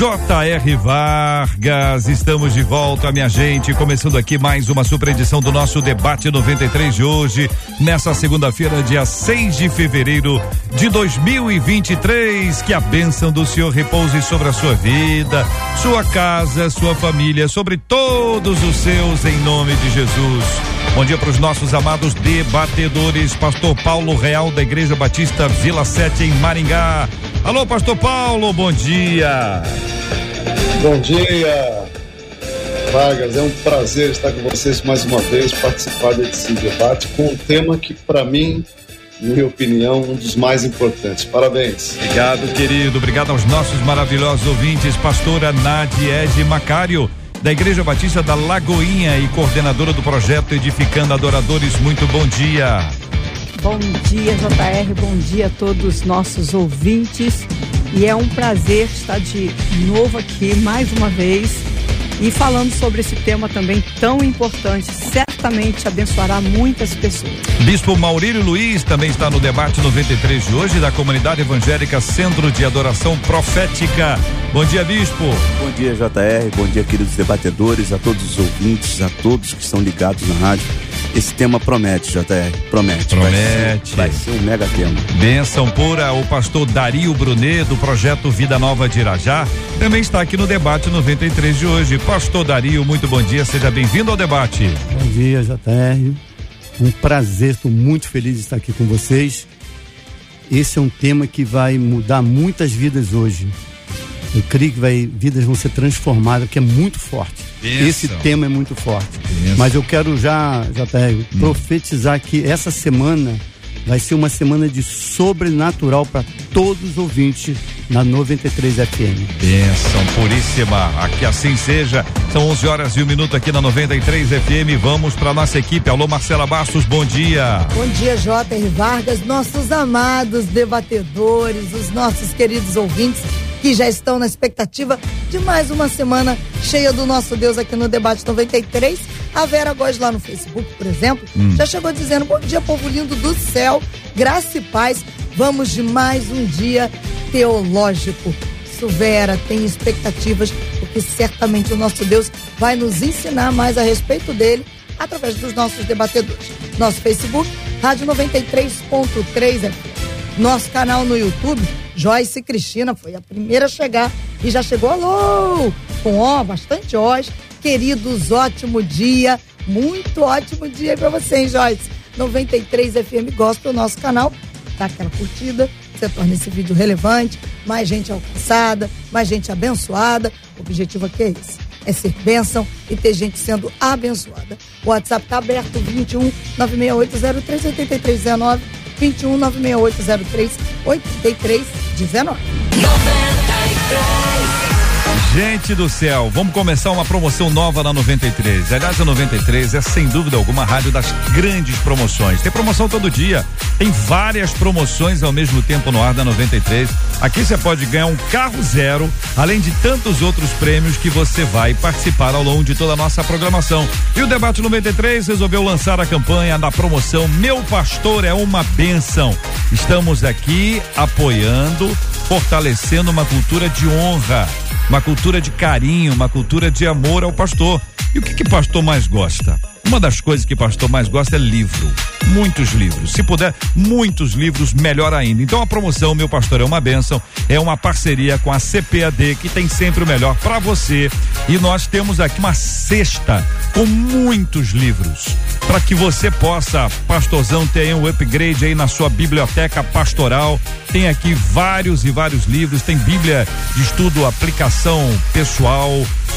J.R. Vargas, estamos de volta, minha gente. Começando aqui mais uma super edição do nosso Debate 93 de hoje, nessa segunda-feira, dia 6 de fevereiro de 2023. Que a bênção do Senhor repouse sobre a sua vida, sua casa, sua família, sobre todos os seus, em nome de Jesus. Bom dia para os nossos amados debatedores, Pastor Paulo Real da Igreja Batista Vila Sete em Maringá. Alô, Pastor Paulo, bom dia. Bom dia, Vargas. É um prazer estar com vocês mais uma vez, participar desse debate com um tema que, para mim, na minha opinião, um dos mais importantes. Parabéns. Obrigado, querido. Obrigado aos nossos maravilhosos ouvintes, pastora Nadiege Macário, da Igreja Batista da Lagoinha e coordenadora do projeto Edificando Adoradores. Muito bom dia. Bom dia, JR. Bom dia a todos os nossos ouvintes. E é um prazer estar de novo aqui mais uma vez e falando sobre esse tema também tão importante. Certamente abençoará muitas pessoas. Bispo Maurílio Luiz também está no debate 93 de hoje da comunidade evangélica Centro de Adoração Profética. Bom dia, Bispo. Bom dia, JR. Bom dia, queridos debatedores, a todos os ouvintes, a todos que estão ligados na rádio. Esse tema promete, JR. Promete. Promete. Vai ser, vai ser um mega tema. Bênção pura, o pastor Dario Brunet, do projeto Vida Nova de Irajá, também está aqui no debate 93 de hoje. Pastor Dario, muito bom dia, seja bem-vindo ao debate. Bom dia, JR. Um prazer, estou muito feliz de estar aqui com vocês. Esse é um tema que vai mudar muitas vidas hoje. Eu creio que vai, vidas vão ser transformadas, que é muito forte. Bênção. Esse tema é muito forte. Bênção. Mas eu quero já, já hum. profetizar que essa semana vai ser uma semana de sobrenatural para todos os ouvintes na 93 FM. Bênção puríssima. Aqui assim seja. São 11 horas e um minuto aqui na 93 FM. Vamos para nossa equipe. Alô, Marcela Bastos, bom dia. Bom dia, J.R. Vargas, nossos amados debatedores, os nossos queridos ouvintes que já estão na expectativa de mais uma semana cheia do nosso Deus aqui no Debate 93. A Vera Góes lá no Facebook, por exemplo, Hum. já chegou dizendo: Bom dia, povo lindo do céu, graça e paz. Vamos de mais um dia teológico. Isso, Vera, tem expectativas, porque certamente o nosso Deus vai nos ensinar mais a respeito dele através dos nossos debatedores. Nosso Facebook, Rádio 93.3 FM. Nosso canal no YouTube, Joyce Cristina foi a primeira a chegar e já chegou, alô, com ó, bastante ós. Queridos, ótimo dia, muito ótimo dia para você, hein, Joyce? 93 FM gosta do nosso canal, dá aquela curtida, você torna esse vídeo relevante, mais gente alcançada, mais gente abençoada. O objetivo aqui é esse, é ser bênção e ter gente sendo abençoada. O WhatsApp tá aberto, 21 96803 8319 21 96803 8319. Gente do céu, vamos começar uma promoção nova na 93. Aliás, a 93 é sem dúvida alguma a rádio das grandes promoções. Tem promoção todo dia. Tem várias promoções ao mesmo tempo no ar da 93. Aqui você pode ganhar um carro zero, além de tantos outros prêmios que você vai participar ao longo de toda a nossa programação. E o Debate 93 resolveu lançar a campanha da promoção Meu Pastor é uma Benção. Estamos aqui apoiando, fortalecendo uma cultura de honra uma cultura de carinho, uma cultura de amor ao pastor. E o que que pastor mais gosta? Uma das coisas que pastor mais gosta é livro. Muitos livros. Se puder, muitos livros, melhor ainda. Então a promoção Meu Pastor é uma Bênção é uma parceria com a CPAD que tem sempre o melhor para você. E nós temos aqui uma cesta com muitos livros para que você possa, pastorzão, ter um upgrade aí na sua biblioteca pastoral. Tem aqui vários e vários livros, tem Bíblia de estudo, aplicação pessoal,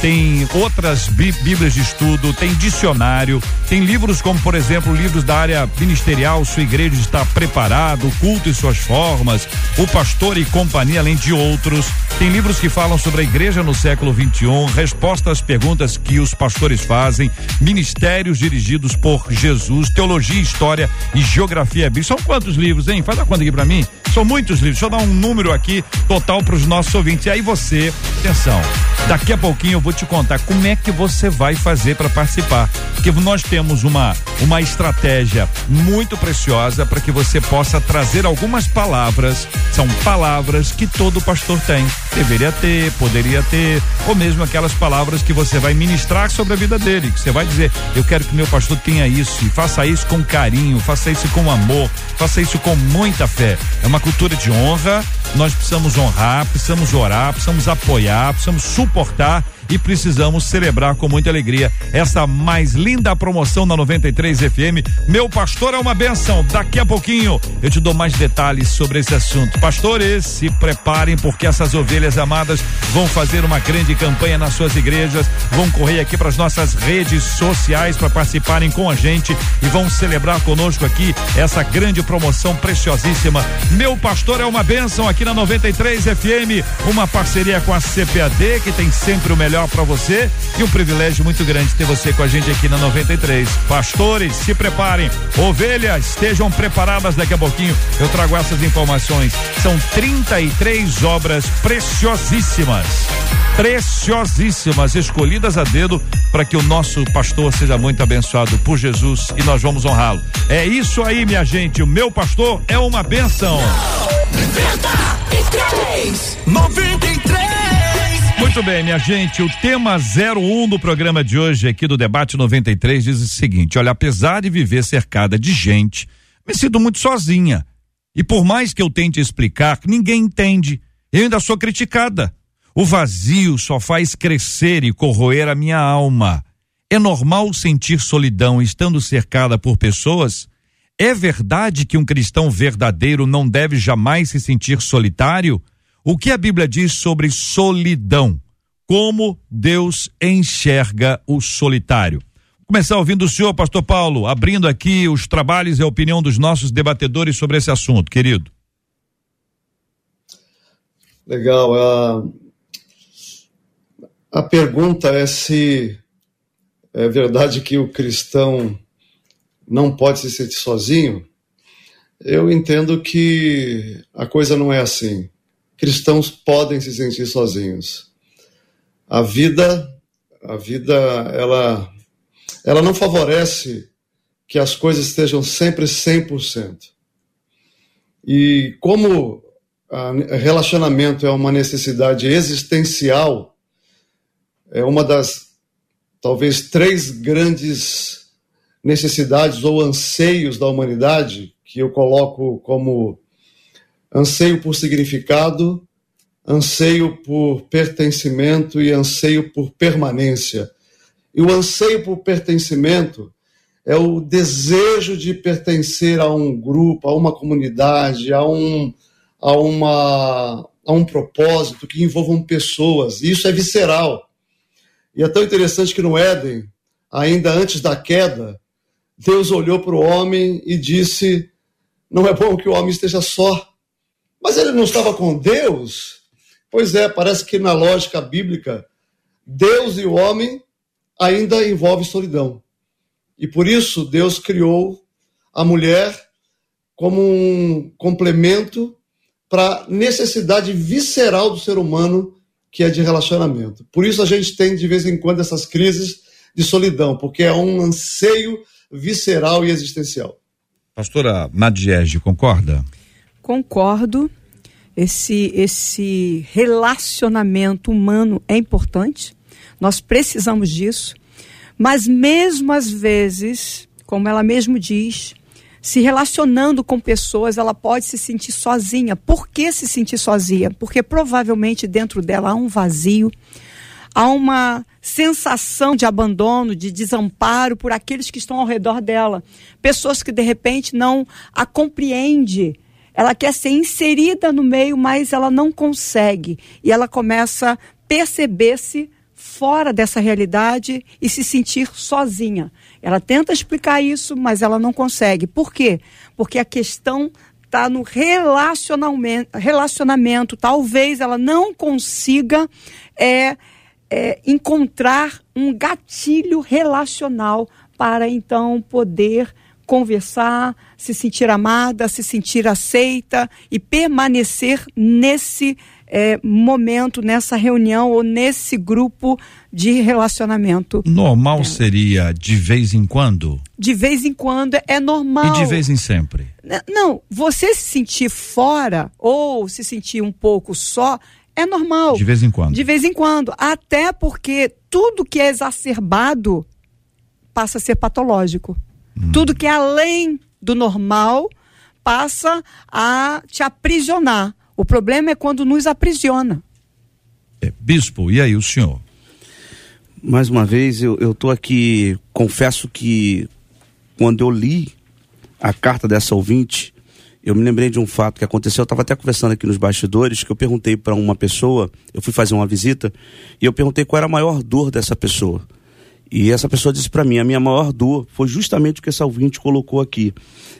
tem outras bíblias de estudo, tem dicionário, tem livros como, por exemplo, livros da área ministerial, sua igreja está preparado, o culto e suas formas, o pastor e companhia, além de outros. Tem livros que falam sobre a igreja no século 21, respostas às perguntas que os pastores fazem, ministérios dirigidos por Jesus, teologia, história e geografia bíblica. São quantos livros, hein? Faz a conta aqui para mim. São muitos livros. Deixa eu dar um número aqui total para os nossos ouvintes. E aí você, atenção, daqui a pouquinho eu vou te contar como é que você vai fazer para participar. Porque nós temos uma uma estratégia muito preciosa para que você possa trazer algumas palavras. São palavras que todo pastor tem. Deveria ter, poderia ter, ou mesmo aquelas palavras que você vai ministrar sobre a vida dele, que você vai dizer, eu quero que meu pastor tenha isso e faça isso com carinho, faça isso com amor, faça isso com muita fé. É uma cultura de honra, nós precisamos honrar, precisamos orar, precisamos apoiar, precisamos suportar e precisamos celebrar com muita alegria essa mais linda promoção na 93 FM. Meu pastor é uma benção. Daqui a pouquinho eu te dou mais detalhes sobre esse assunto. Pastores, se preparem porque essas ovelhas amadas vão fazer uma grande campanha nas suas igrejas, vão correr aqui para as nossas redes sociais para participarem com a gente e vão celebrar conosco aqui essa grande promoção preciosíssima. Meu pastor é uma benção aqui na 93 FM, uma parceria com a CPAD que tem sempre o melhor melhor para você e um privilégio muito grande ter você com a gente aqui na 93. Pastores, se preparem. Ovelhas, estejam preparadas daqui a pouquinho. Eu trago essas informações. São 33 obras preciosíssimas. Preciosíssimas, escolhidas a dedo para que o nosso pastor seja muito abençoado por Jesus e nós vamos honrá-lo. É isso aí, minha gente. O meu pastor é uma benção. 93! 93! Muito bem, minha gente, o tema 01 do programa de hoje aqui do debate 93 diz o seguinte: olha, apesar de viver cercada de gente, me sinto muito sozinha. E por mais que eu tente explicar, ninguém entende. Eu ainda sou criticada. O vazio só faz crescer e corroer a minha alma. É normal sentir solidão estando cercada por pessoas? É verdade que um cristão verdadeiro não deve jamais se sentir solitário? O que a Bíblia diz sobre solidão? Como Deus enxerga o solitário? Vou começar ouvindo o senhor, pastor Paulo, abrindo aqui os trabalhos e a opinião dos nossos debatedores sobre esse assunto, querido. Legal. A, a pergunta é se é verdade que o cristão não pode se sentir sozinho. Eu entendo que a coisa não é assim cristãos podem se sentir sozinhos. A vida, a vida, ela, ela não favorece que as coisas estejam sempre 100%. E como relacionamento é uma necessidade existencial, é uma das talvez três grandes necessidades ou anseios da humanidade que eu coloco como anseio por significado, anseio por pertencimento e anseio por permanência. E o anseio por pertencimento é o desejo de pertencer a um grupo, a uma comunidade, a um, a uma, a um propósito que envolvam pessoas. E isso é visceral. E é tão interessante que no Éden, ainda antes da queda, Deus olhou para o homem e disse: Não é bom que o homem esteja só. Mas ele não estava com Deus? Pois é, parece que na lógica bíblica, Deus e o homem ainda envolve solidão. E por isso Deus criou a mulher como um complemento para a necessidade visceral do ser humano, que é de relacionamento. Por isso a gente tem de vez em quando essas crises de solidão, porque é um anseio visceral e existencial. Pastora Nadiege, concorda? Concordo. Esse, esse relacionamento humano é importante. Nós precisamos disso. Mas mesmo às vezes, como ela mesmo diz, se relacionando com pessoas, ela pode se sentir sozinha. Por que se sentir sozinha? Porque provavelmente dentro dela há um vazio, há uma sensação de abandono, de desamparo por aqueles que estão ao redor dela. Pessoas que de repente não a compreendem ela quer ser inserida no meio, mas ela não consegue. E ela começa a perceber-se fora dessa realidade e se sentir sozinha. Ela tenta explicar isso, mas ela não consegue. Por quê? Porque a questão está no relacionamento, relacionamento. Talvez ela não consiga é, é, encontrar um gatilho relacional para então poder conversar, se sentir amada, se sentir aceita e permanecer nesse é, momento, nessa reunião ou nesse grupo de relacionamento. Normal é. seria de vez em quando? De vez em quando é normal. E de vez em sempre? Não, você se sentir fora ou se sentir um pouco só é normal. De vez em quando. De vez em quando. Até porque tudo que é exacerbado passa a ser patológico. Hum. Tudo que é além do normal passa a te aprisionar. O problema é quando nos aprisiona. É, bispo, e aí o senhor? Mais uma vez, eu estou aqui, confesso que quando eu li a carta dessa ouvinte, eu me lembrei de um fato que aconteceu. Eu estava até conversando aqui nos bastidores, que eu perguntei para uma pessoa, eu fui fazer uma visita, e eu perguntei qual era a maior dor dessa pessoa. E essa pessoa disse para mim: a minha maior dor foi justamente o que essa ouvinte colocou aqui.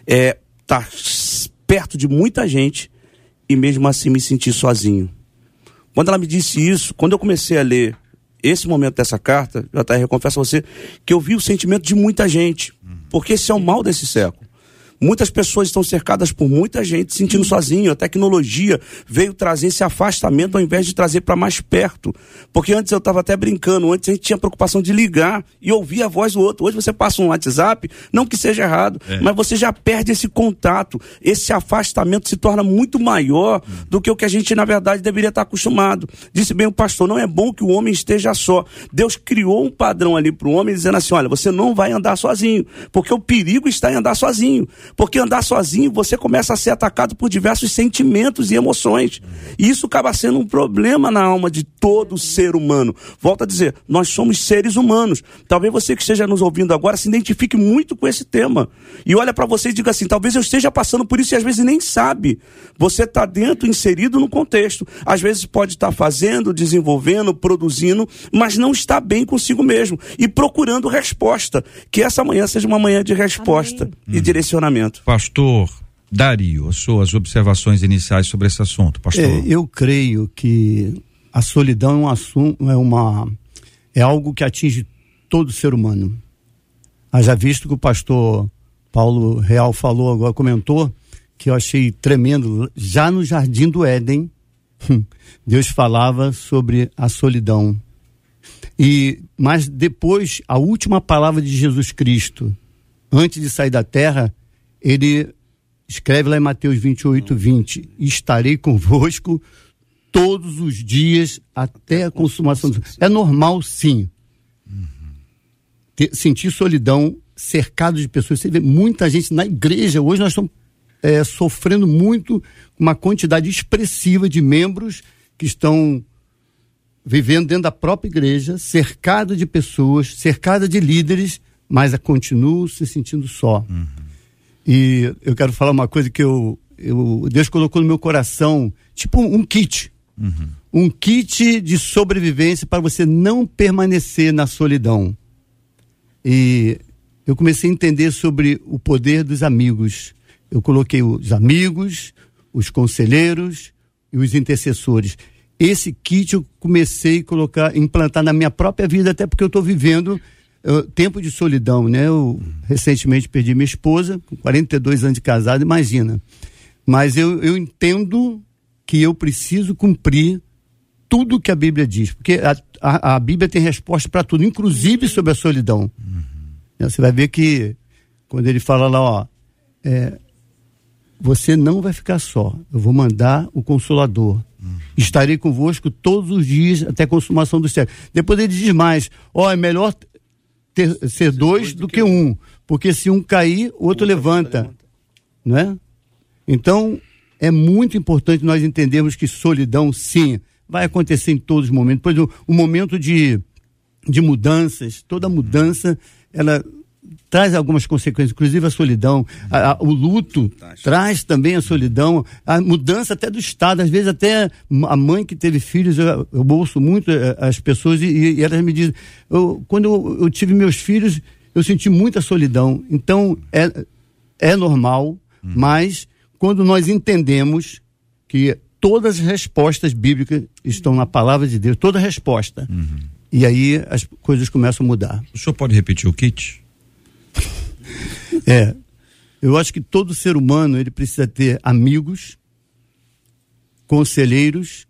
É estar tá perto de muita gente e mesmo assim me sentir sozinho. Quando ela me disse isso, quando eu comecei a ler esse momento dessa carta, JR, eu confesso a você que eu vi o sentimento de muita gente. Porque esse é o mal desse século. Muitas pessoas estão cercadas por muita gente, sentindo sozinho. A tecnologia veio trazer esse afastamento ao invés de trazer para mais perto. Porque antes eu estava até brincando, antes a gente tinha preocupação de ligar e ouvir a voz do outro. Hoje você passa um WhatsApp, não que seja errado, é. mas você já perde esse contato. Esse afastamento se torna muito maior do que o que a gente, na verdade, deveria estar acostumado. Disse bem o pastor: não é bom que o homem esteja só. Deus criou um padrão ali para o homem dizendo assim: olha, você não vai andar sozinho, porque o perigo está em andar sozinho. Porque andar sozinho, você começa a ser atacado por diversos sentimentos e emoções. E isso acaba sendo um problema na alma de todo ser humano. Volto a dizer, nós somos seres humanos. Talvez você que esteja nos ouvindo agora se identifique muito com esse tema. E olha para você e diga assim: talvez eu esteja passando por isso e às vezes nem sabe. Você está dentro, inserido no contexto. Às vezes pode estar tá fazendo, desenvolvendo, produzindo, mas não está bem consigo mesmo. E procurando resposta. Que essa manhã seja uma manhã de resposta Amém. e hum. direcionamento. Pastor Dario, as suas observações iniciais sobre esse assunto, pastor. É, eu creio que a solidão é um assunto, é uma é algo que atinge todo ser humano. Haja visto que o pastor Paulo Real falou agora, comentou, que eu achei tremendo, já no jardim do Éden, Deus falava sobre a solidão. E mas depois a última palavra de Jesus Cristo, antes de sair da terra, ele escreve lá em Mateus 28, 20: Estarei convosco todos os dias até a consumação do. É normal, sim. Ter, sentir solidão, cercado de pessoas. Você vê muita gente na igreja. Hoje nós estamos é, sofrendo muito, uma quantidade expressiva de membros que estão vivendo dentro da própria igreja, cercado de pessoas, cercada de líderes, mas continuam se sentindo só. Uhum. E eu quero falar uma coisa que eu, eu Deus colocou no meu coração, tipo um, um kit. Uhum. Um kit de sobrevivência para você não permanecer na solidão. E eu comecei a entender sobre o poder dos amigos. Eu coloquei os amigos, os conselheiros e os intercessores. Esse kit eu comecei a colocar, implantar na minha própria vida, até porque eu estou vivendo eu, tempo de solidão, né? Eu recentemente perdi minha esposa, com 42 anos de casado, imagina. Mas eu, eu entendo que eu preciso cumprir tudo que a Bíblia diz, porque a, a, a Bíblia tem resposta para tudo, inclusive sobre a solidão. Uhum. Você vai ver que quando ele fala lá, ó, é, você não vai ficar só. Eu vou mandar o consolador. Uhum. Estarei convosco todos os dias até a consumação do céu. Depois ele diz mais: ó, é melhor ter, ser dois do que um, porque se um cair, o outro, levanta, não é? Então é muito importante nós entendermos que solidão, sim, vai acontecer em todos os momentos. Por exemplo, o momento de, de mudanças, toda mudança, ela traz algumas consequências, inclusive a solidão, a, a, o luto Fantástico. traz também a solidão, a mudança até do estado, às vezes até a mãe que teve filhos, eu, eu ouço muito eh, as pessoas e, e elas me dizem, eu, quando eu, eu, tive meus filhos, eu senti muita solidão, então é, é normal, hum. mas quando nós entendemos que todas as respostas bíblicas estão na palavra de Deus, toda resposta. Uhum. E aí as coisas começam a mudar. O senhor pode repetir o kit? É. Eu acho que todo ser humano ele precisa ter amigos, conselheiros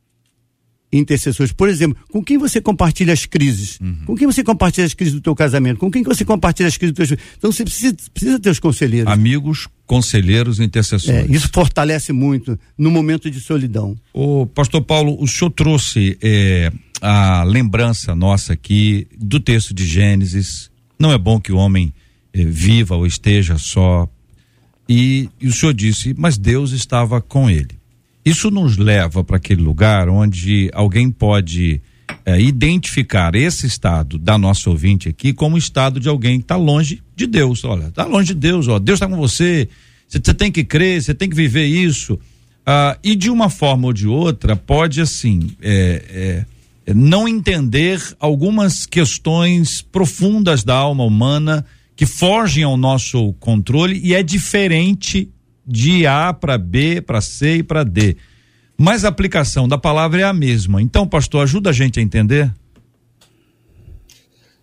intercessores. Por exemplo, com quem você compartilha as crises? Uhum. Com quem você compartilha as crises do teu casamento? Com quem você compartilha as crises do teu... Então você precisa, precisa ter os conselheiros. Amigos, conselheiros, intercessores. É, isso fortalece muito no momento de solidão. O pastor Paulo, o senhor trouxe é, a lembrança nossa aqui do texto de Gênesis. Não é bom que o homem é, viva ou esteja só. E, e o senhor disse, mas Deus estava com ele. Isso nos leva para aquele lugar onde alguém pode é, identificar esse estado da nossa ouvinte aqui como estado de alguém que está longe de Deus. Olha, está longe de Deus, ó, Deus está com você, você tem que crer, você tem que viver isso. Ah, e de uma forma ou de outra, pode assim, é, é, não entender algumas questões profundas da alma humana que fogem ao nosso controle e é diferente de A para B, para C e para D. Mas a aplicação da palavra é a mesma. Então, pastor, ajuda a gente a entender?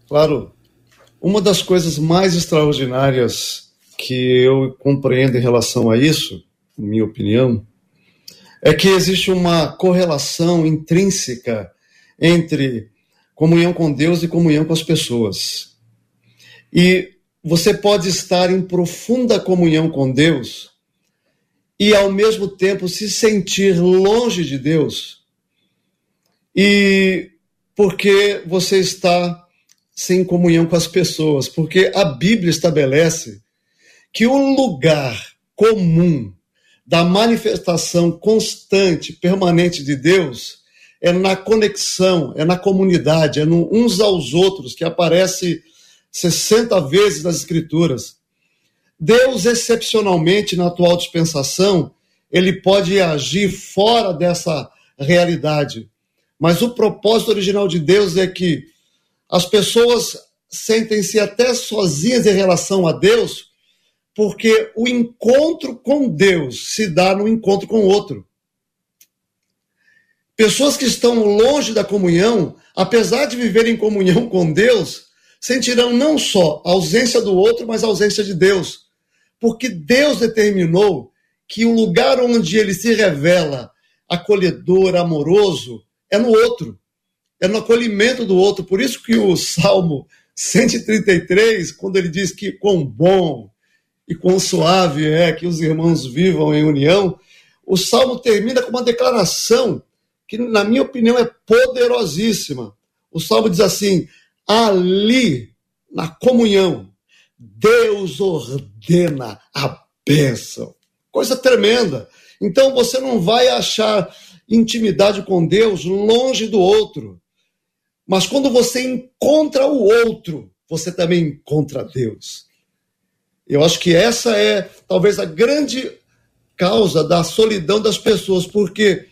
Claro. Uma das coisas mais extraordinárias que eu compreendo em relação a isso, minha opinião, é que existe uma correlação intrínseca entre comunhão com Deus e comunhão com as pessoas. E você pode estar em profunda comunhão com Deus e ao mesmo tempo se sentir longe de Deus. E porque você está sem comunhão com as pessoas, porque a Bíblia estabelece que o lugar comum da manifestação constante, permanente de Deus é na conexão, é na comunidade, é no uns aos outros, que aparece 60 vezes nas Escrituras. Deus, excepcionalmente, na atual dispensação, ele pode agir fora dessa realidade. Mas o propósito original de Deus é que as pessoas sentem-se até sozinhas em relação a Deus, porque o encontro com Deus se dá no encontro com o outro. Pessoas que estão longe da comunhão, apesar de viverem em comunhão com Deus, sentirão não só a ausência do outro, mas a ausência de Deus porque Deus determinou que o lugar onde ele se revela acolhedor, amoroso, é no outro, é no acolhimento do outro. Por isso que o Salmo 133, quando ele diz que quão bom e quão suave é que os irmãos vivam em união, o Salmo termina com uma declaração que, na minha opinião, é poderosíssima. O Salmo diz assim: ali, na comunhão, Deus ordena a bênção. Coisa tremenda. Então você não vai achar intimidade com Deus longe do outro. Mas quando você encontra o outro, você também encontra Deus. Eu acho que essa é talvez a grande causa da solidão das pessoas, porque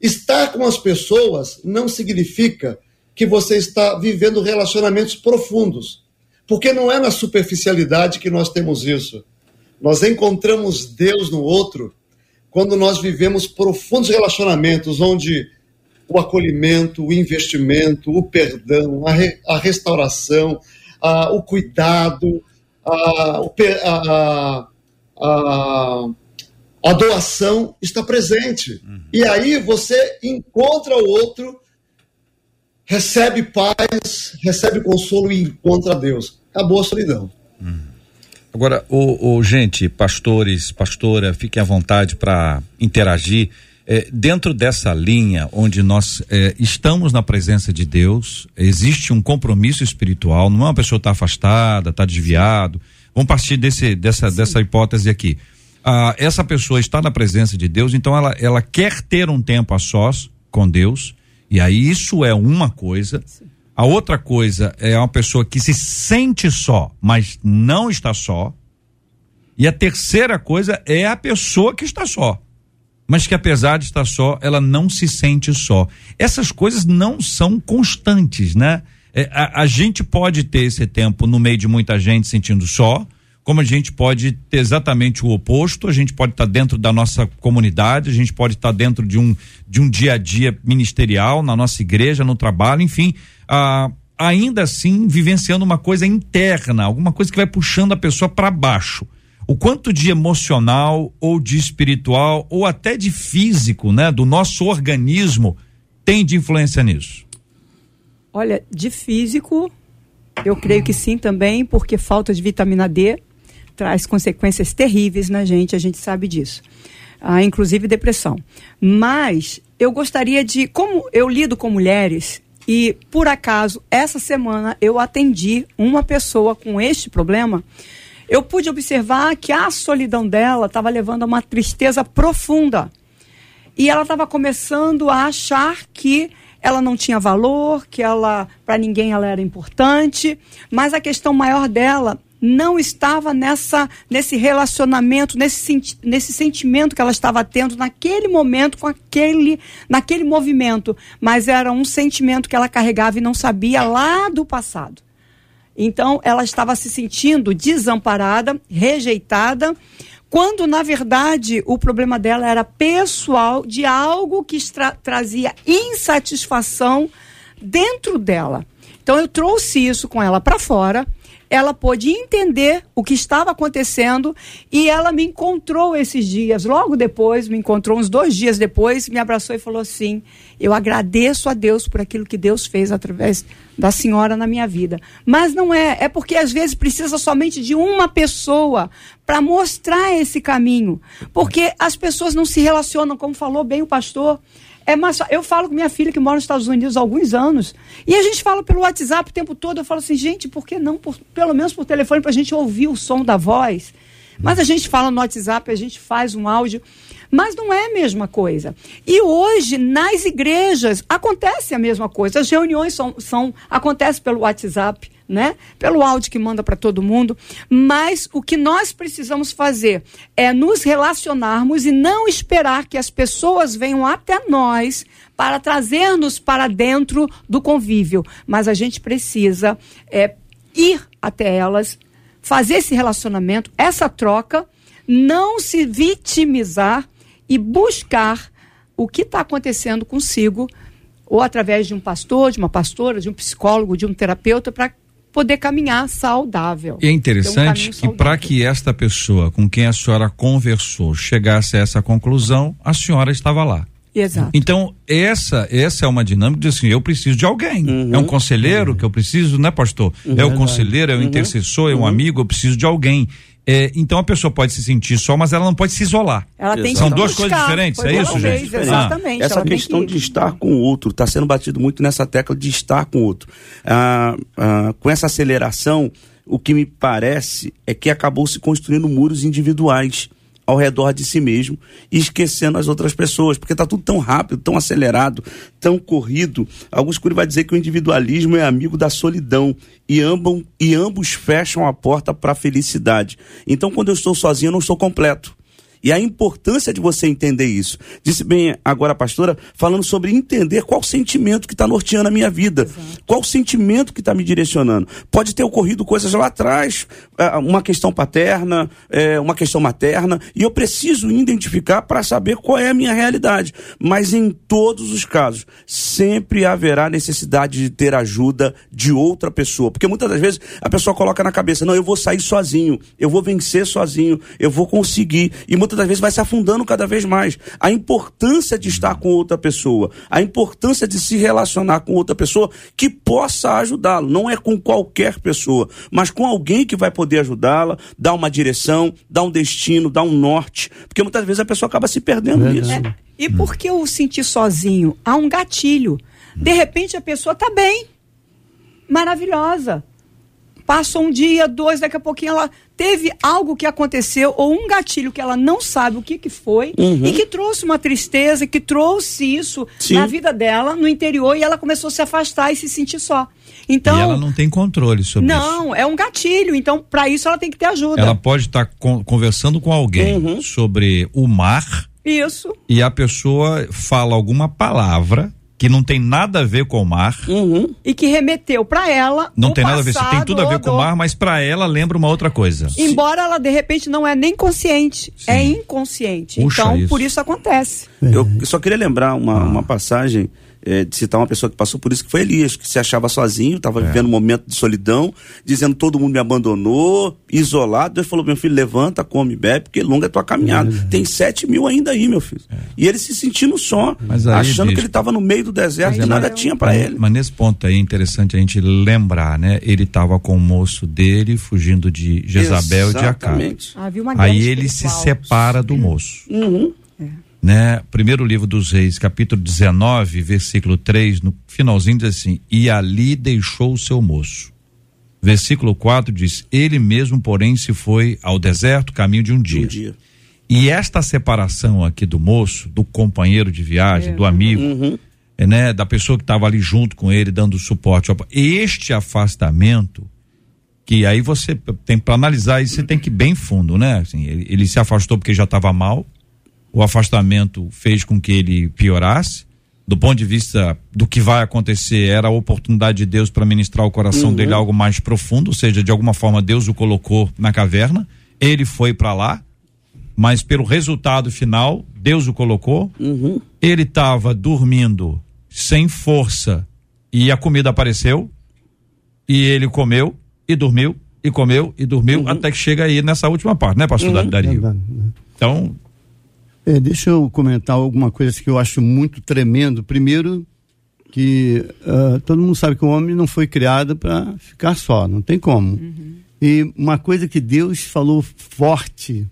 estar com as pessoas não significa que você está vivendo relacionamentos profundos. Porque não é na superficialidade que nós temos isso. Nós encontramos Deus no outro quando nós vivemos profundos relacionamentos onde o acolhimento, o investimento, o perdão, a, re, a restauração, a, o cuidado, a, a, doação está presente. Uhum. E aí você encontra o outro recebe paz, recebe consolo e encontra Deus. Acabou a solidão. Hum. Agora, o, o, gente, pastores, pastora, fiquem à vontade para interagir. É, dentro dessa linha onde nós é, estamos na presença de Deus, existe um compromisso espiritual, não é uma pessoa está afastada, está desviado. Vamos partir desse, dessa, dessa hipótese aqui. Ah, essa pessoa está na presença de Deus, então ela, ela quer ter um tempo a sós com Deus, e aí isso é uma coisa, A outra coisa é uma pessoa que se sente só, mas não está só. E a terceira coisa é a pessoa que está só, mas que apesar de estar só, ela não se sente só. Essas coisas não são constantes, né? É, a, a, gente pode ter esse tempo no meio de muita gente sentindo só, como a gente pode ter exatamente o oposto, a gente pode estar dentro da nossa comunidade, a gente pode estar dentro de um, de um dia a dia ministerial, na nossa igreja, no trabalho, enfim, ah, ainda assim vivenciando uma coisa interna, alguma coisa que vai puxando a pessoa para baixo. O quanto de emocional ou de espiritual ou até de físico, né, do nosso organismo tem de influência nisso? Olha, de físico, eu creio que sim também, porque falta de vitamina D traz consequências terríveis na gente, a gente sabe disso. Ah, inclusive depressão. Mas eu gostaria de, como eu lido com mulheres, e por acaso, essa semana eu atendi uma pessoa com este problema, eu pude observar que a solidão dela estava levando a uma tristeza profunda. E ela estava começando a achar que ela não tinha valor, que ela para ninguém ela era importante, mas a questão maior dela não estava nessa nesse relacionamento, nesse, nesse sentimento que ela estava tendo naquele momento com aquele naquele movimento, mas era um sentimento que ela carregava e não sabia lá do passado. Então ela estava se sentindo desamparada, rejeitada quando na verdade o problema dela era pessoal de algo que trazia insatisfação dentro dela. Então eu trouxe isso com ela para fora ela pôde entender o que estava acontecendo e ela me encontrou esses dias. Logo depois, me encontrou uns dois dias depois, me abraçou e falou assim: Eu agradeço a Deus por aquilo que Deus fez através da senhora na minha vida. Mas não é, é porque às vezes precisa somente de uma pessoa para mostrar esse caminho. Porque as pessoas não se relacionam, como falou bem o pastor. É mais, eu falo com minha filha que mora nos Estados Unidos há alguns anos. E a gente fala pelo WhatsApp o tempo todo. Eu falo assim, gente, por que não, por, pelo menos por telefone, para a gente ouvir o som da voz? Mas a gente fala no WhatsApp, a gente faz um áudio. Mas não é a mesma coisa. E hoje, nas igrejas, acontece a mesma coisa. As reuniões são, são acontecem pelo WhatsApp né? Pelo áudio que manda para todo mundo. Mas o que nós precisamos fazer é nos relacionarmos e não esperar que as pessoas venham até nós para trazer-nos para dentro do convívio. Mas a gente precisa é, ir até elas, fazer esse relacionamento, essa troca, não se vitimizar e buscar o que está acontecendo consigo ou através de um pastor, de uma pastora, de um psicólogo, de um terapeuta, para poder caminhar saudável. E é interessante um que para que esta pessoa com quem a senhora conversou chegasse a essa conclusão, a senhora estava lá. Exato. Então, essa essa é uma dinâmica de assim, eu preciso de alguém. Uhum. É um conselheiro uhum. que eu preciso, né, pastor? Uhum. É o conselheiro, é o uhum. intercessor, é um uhum. amigo, eu preciso de alguém. É, então a pessoa pode se sentir só, mas ela não pode se isolar. Ela tem São duas coisas diferentes, é isso, gente? Exatamente. Ah, essa questão que... de estar com o outro está sendo batido muito nessa tecla de estar com o outro. Ah, ah, com essa aceleração, o que me parece é que acabou se construindo muros individuais ao redor de si mesmo e esquecendo as outras pessoas, porque está tudo tão rápido, tão acelerado, tão corrido. Alguns Cury vai dizer que o individualismo é amigo da solidão e ambos, e ambos fecham a porta para a felicidade. Então, quando eu estou sozinho, eu não estou completo. E a importância de você entender isso. Disse bem agora a pastora, falando sobre entender qual sentimento que está norteando a minha vida. Exato. Qual sentimento que está me direcionando. Pode ter ocorrido coisas lá atrás, é, uma questão paterna, é, uma questão materna, e eu preciso identificar para saber qual é a minha realidade. Mas em todos os casos, sempre haverá necessidade de ter ajuda de outra pessoa. Porque muitas das vezes a pessoa coloca na cabeça, não, eu vou sair sozinho, eu vou vencer sozinho, eu vou conseguir. E muitas das vezes vai se afundando cada vez mais. A importância de estar com outra pessoa, a importância de se relacionar com outra pessoa que possa ajudá-lo. Não é com qualquer pessoa, mas com alguém que vai poder ajudá-la, dar uma direção, dar um destino, dar um norte. Porque muitas vezes a pessoa acaba se perdendo nisso. É. E por que o sentir sozinho? Há um gatilho. De repente a pessoa está bem, maravilhosa Passou um dia, dois, daqui a pouquinho ela teve algo que aconteceu ou um gatilho que ela não sabe o que, que foi Uhum. e que trouxe uma tristeza, que trouxe isso Sim. na vida dela, no interior, e ela começou a se afastar e se sentir só. Então, e ela não tem controle sobre isso. não, é um gatilho. Então, para isso ela tem que ter ajuda. Ela pode estar con- conversando com alguém Uhum. sobre o mar Isso. e a pessoa fala alguma palavra que não tem nada a ver com o mar. Uhum. E que remeteu para ela. Não o tem nada a ver, se tem tudo a ver com o mar, mas pra ela lembra uma outra coisa. Embora ela de repente não é nem consciente, Sim. é inconsciente. Puxa então, isso. por isso acontece. Eu só queria lembrar uma, Ah. uma passagem eh, de citar uma pessoa que passou por isso, que foi Elias, que se achava sozinho, estava É. vivendo um momento de solidão, dizendo todo mundo me abandonou, isolado. Deus falou: meu filho, levanta, come, bebe, porque longa é tua caminhada. Tem sete mil ainda aí, meu filho. E ele se sentindo só, É. Mas aí, achando que ele estava no meio do deserto e nada eu- tinha para ele. Mas nesse ponto aí é interessante a gente lembrar, né? Ele estava com o moço dele fugindo de Jezabel e de Acabe. Exatamente. Guerra Aí ele se separa do moço. Uhum. Né? Primeiro livro dos Reis, capítulo 19, versículo 3, no finalzinho diz assim: "E ali deixou o seu moço". Versículo 4 diz: "Ele mesmo, porém, se foi ao deserto, caminho de um dia". Um dia. E esta separação aqui do moço, do companheiro de viagem, do amigo, Uhum. é, né, da pessoa que estava ali junto com ele, dando suporte. ao- Este afastamento, que aí você tem para analisar isso, você tem que ir bem fundo, né? Assim, ele, ele se afastou porque já estava mal, o afastamento fez com que ele piorasse. Do ponto de vista do que vai acontecer, era a oportunidade de Deus para ministrar o coração dele algo mais profundo, ou seja, de alguma forma Deus o colocou na caverna, ele foi para lá, mas pelo resultado final, Deus o colocou. Ele estava dormindo sem força e a comida apareceu e ele comeu e dormiu e comeu e dormiu até que chega aí nessa última parte, né, pastor Dario? Então, É, deixa eu comentar alguma coisa que eu acho muito tremendo. Primeiro, que ah, todo mundo sabe que o homem não foi criado para ficar só, não tem como. E uma coisa que Deus falou forte,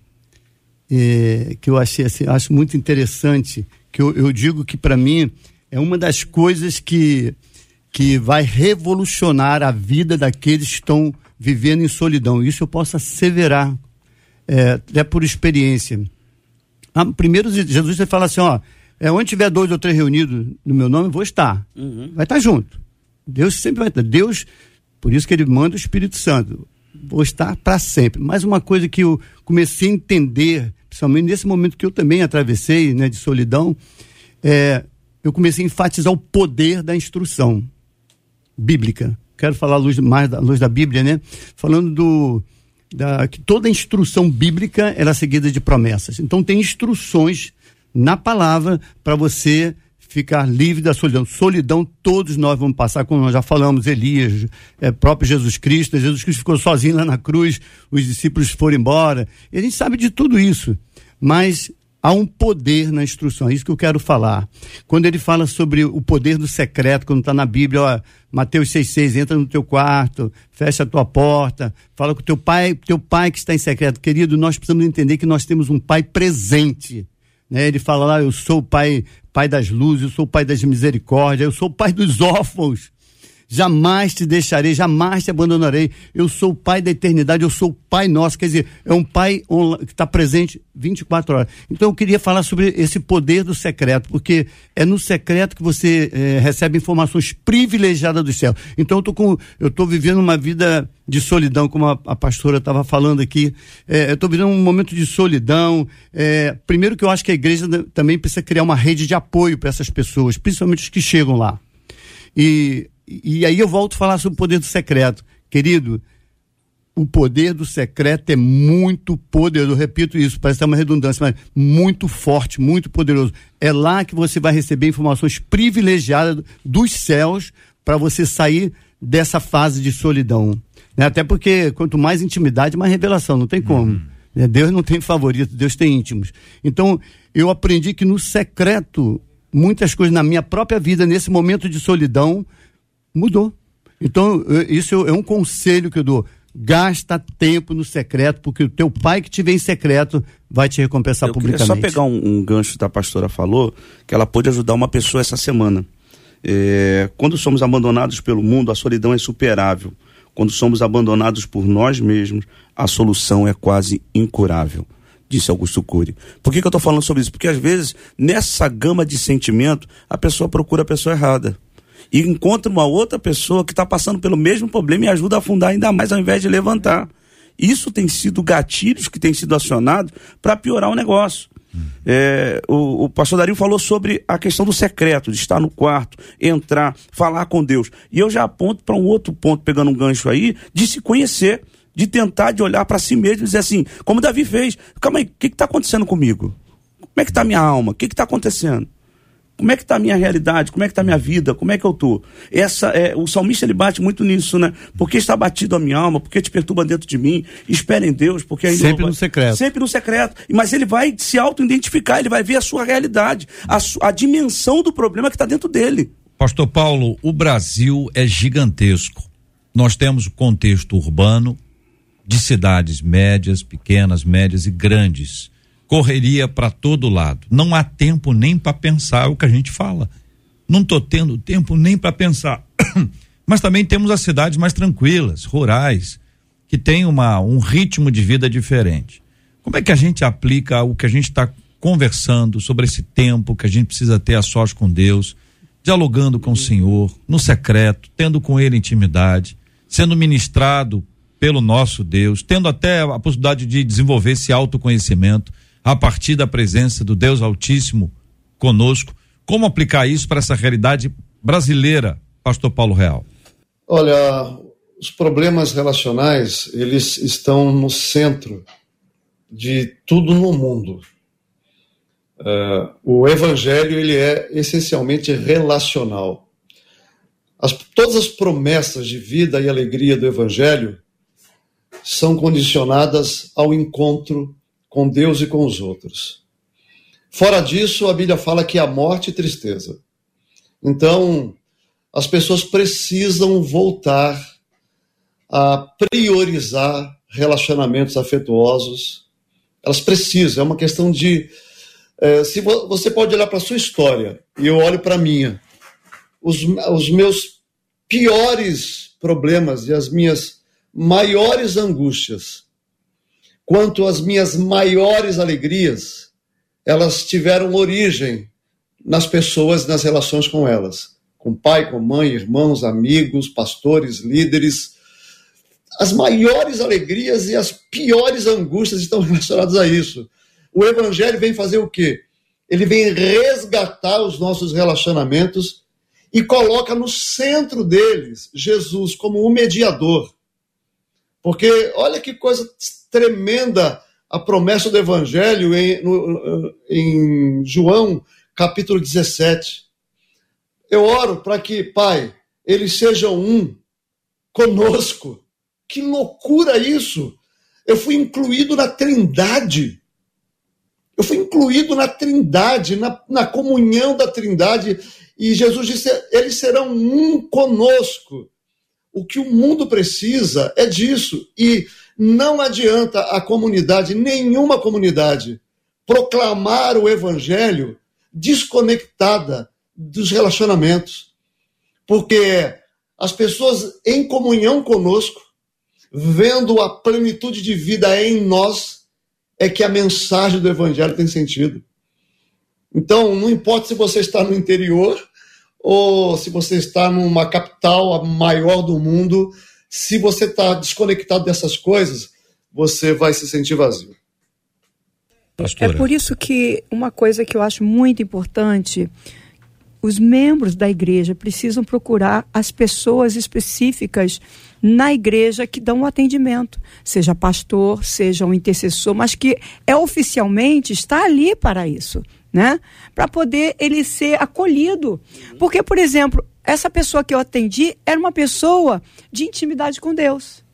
eh, que eu achei assim, acho muito interessante, que eu, eu digo que para mim é uma das coisas que, que vai revolucionar a vida daqueles que estão vivendo em solidão. Isso eu posso asseverar, é, até por experiência. Primeiro Jesus vai falar assim, ó, é, onde tiver dois ou três reunidos no meu nome, vou estar. Vai estar junto. Deus sempre vai estar. Deus, por isso que ele manda o Espírito Santo. Vou estar para sempre. Mas uma coisa que eu comecei a entender, principalmente nesse momento que eu também atravessei, né, de solidão, é, eu comecei a enfatizar o poder da instrução bíblica. Quero falar luz, mais da luz da Bíblia, né? Falando do da, que toda instrução bíblica era seguida de promessas. Então tem instruções na palavra para você ficar livre da solidão. Solidão todos nós vamos passar, como nós já falamos, Elias, é, próprio Jesus Cristo. Jesus Cristo ficou sozinho lá na cruz, os discípulos foram embora. E a gente sabe de tudo isso. Mas há um poder na instrução, é isso que eu quero falar. Quando ele fala sobre o poder do secreto, quando está na Bíblia, ó, Mateus 6,6, entra no teu quarto, fecha a tua porta, fala com teu pai, teu pai que está em secreto. Querido, nós precisamos entender que nós temos um pai presente. Né? Ele fala lá, eu sou o pai, pai das luzes, eu sou o pai das misericórdias, eu sou o pai dos órfãos. Jamais te deixarei, jamais te abandonarei. Eu sou o Pai da eternidade, eu sou o Pai nosso. Quer dizer, é um Pai que está presente 24 horas. Então eu queria falar sobre esse poder do secreto, porque é no secreto que você eh, recebe informações privilegiadas do céu. Então eu tô com, eu estou vivendo uma vida de solidão, como a, a pastora estava falando aqui. Eh, eu estou vivendo um momento de solidão. Eh, primeiro que eu acho que a igreja também precisa criar uma rede de apoio para essas pessoas, principalmente os que chegam lá. E, e aí eu volto a falar sobre o poder do secreto. Querido, o poder do secreto é muito poderoso. Eu repito isso, parece ter uma redundância, mas muito forte, muito poderoso. É lá que você vai receber informações privilegiadas dos céus para você sair dessa fase de solidão. Né? Até porque quanto mais intimidade, mais revelação, não tem como. Né? Deus não tem favorito, Deus tem íntimos. Então, eu aprendi que no secreto, muitas coisas na minha própria vida, nesse momento de solidão, mudou. Então, eu- isso é um conselho que eu dou. Gasta tempo no secreto, porque o teu pai que te vê em secreto vai te recompensar Eu publicamente. só pegar um, um gancho que a pastora falou, que ela pôde ajudar uma pessoa essa semana. É, quando somos abandonados pelo mundo, a solidão é insuperável. quando somos abandonados por nós mesmos, a solução é quase incurável disse Augusto Cury. Por que, que eu estou falando sobre isso? Porque às vezes, nessa gama de sentimento, a pessoa procura a pessoa errada. E encontra uma outra pessoa que está passando pelo mesmo problema e ajuda a afundar ainda mais ao invés de levantar. Isso tem sido gatilhos que têm sido acionados para piorar o negócio. É, o, o, pastor Dario falou sobre a questão do secreto, de estar no quarto, entrar, falar com Deus. E eu já aponto para um outro ponto, pegando um gancho aí, de se conhecer, de tentar de olhar para si mesmo e dizer assim, como Davi fez, calma aí, o que está acontecendo comigo? Como é que está minha alma? O que está acontecendo? Como é que está a minha realidade? Como é que está a minha vida? Como é que eu estou? Essa é, o salmista ele bate muito nisso, né? Porque está batido a minha alma, porque te perturba dentro de mim. Espera em Deus, porque ainda sempre no secreto. Sempre no secreto. Mas ele vai se auto-identificar, ele vai ver a sua realidade, a, a dimensão do problema que está dentro dele. Pastor Paulo, o Brasil é gigantesco. Nós temos o contexto urbano de cidades médias, pequenas, médias e grandes correria para todo lado. Não há tempo nem para pensar o que a gente fala. Não estou tendo tempo nem para pensar. Mas também temos as cidades mais tranquilas, rurais, que têm uma, um ritmo de vida diferente. Como é que a gente aplica o que a gente está conversando sobre esse tempo que a gente precisa ter a sós com Deus, dialogando com o Senhor, no secreto, tendo com Ele intimidade, sendo ministrado pelo nosso Deus, tendo até a possibilidade de desenvolver esse autoconhecimento, a partir da presença do Deus Altíssimo conosco. Como aplicar isso para essa realidade brasileira, Pastor Paulo Real? Olha, os problemas relacionais, eles estão no centro de tudo no mundo. Uh, o evangelho, ele é essencialmente relacional. As, todas as promessas de vida e alegria do evangelho são condicionadas ao encontro com Deus e com os outros. Fora disso, a Bíblia fala que há morte e tristeza. Então, as pessoas precisam voltar a priorizar relacionamentos afetuosos. Elas precisam, é uma questão de. É, se vo, você pode olhar para a sua história e eu olho para a minha, os, os meus piores problemas e as minhas maiores angústias quanto as minhas maiores alegrias, elas tiveram origem nas pessoas, nas relações com elas, com pai, com mãe, irmãos, amigos, pastores, líderes. As maiores alegrias e as piores angústias estão relacionadas a isso. O evangelho vem fazer o quê? Ele vem resgatar os nossos relacionamentos e coloca no centro deles Jesus como o mediador. Porque olha que coisa tremenda a promessa do Evangelho em, no, em João capítulo 17. Eu oro para que, Pai, eles sejam um conosco. Que loucura isso! Eu fui incluído na Trindade. Eu fui incluído na Trindade, na, na comunhão da Trindade. E Jesus disse: eles serão um conosco. O que o mundo precisa é disso. E não adianta a comunidade, nenhuma comunidade, proclamar o evangelho desconectada dos relacionamentos. Porque as pessoas em comunhão conosco, vendo a plenitude de vida em nós, é que a mensagem do evangelho tem sentido. Então, não importa se você está no interior ou se você está numa capital maior do mundo, se você está desconectado dessas coisas, você vai se sentir vazio. Pastora. É por isso que uma coisa que eu acho muito importante, os membros da igreja precisam procurar as pessoas específicas na igreja que dão o atendimento, seja pastor, seja um intercessor, mas que é oficialmente está ali para isso né? Para poder ele ser acolhido. Porque, por exemplo, essa pessoa que eu atendi era uma pessoa de intimidade com Deus.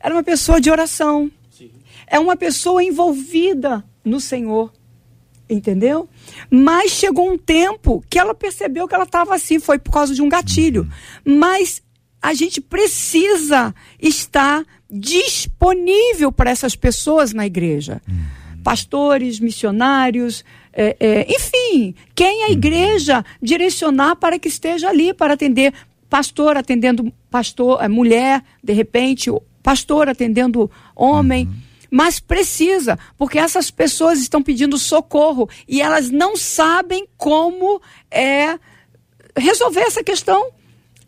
Era uma pessoa de oração. Sim. É uma pessoa envolvida no Senhor. Entendeu? Mas chegou um tempo que ela percebeu que ela estava assim, foi por causa de um gatilho. Mas a gente precisa estar disponível para essas pessoas na igreja. Uhum. Pastores, missionários, é, é, enfim, quem a igreja direcionar para que esteja ali para atender pastor atendendo pastor, é, mulher, de repente, pastor atendendo homem. Uhum. Mas precisa, porque essas pessoas estão pedindo socorro e elas não sabem como é resolver essa questão.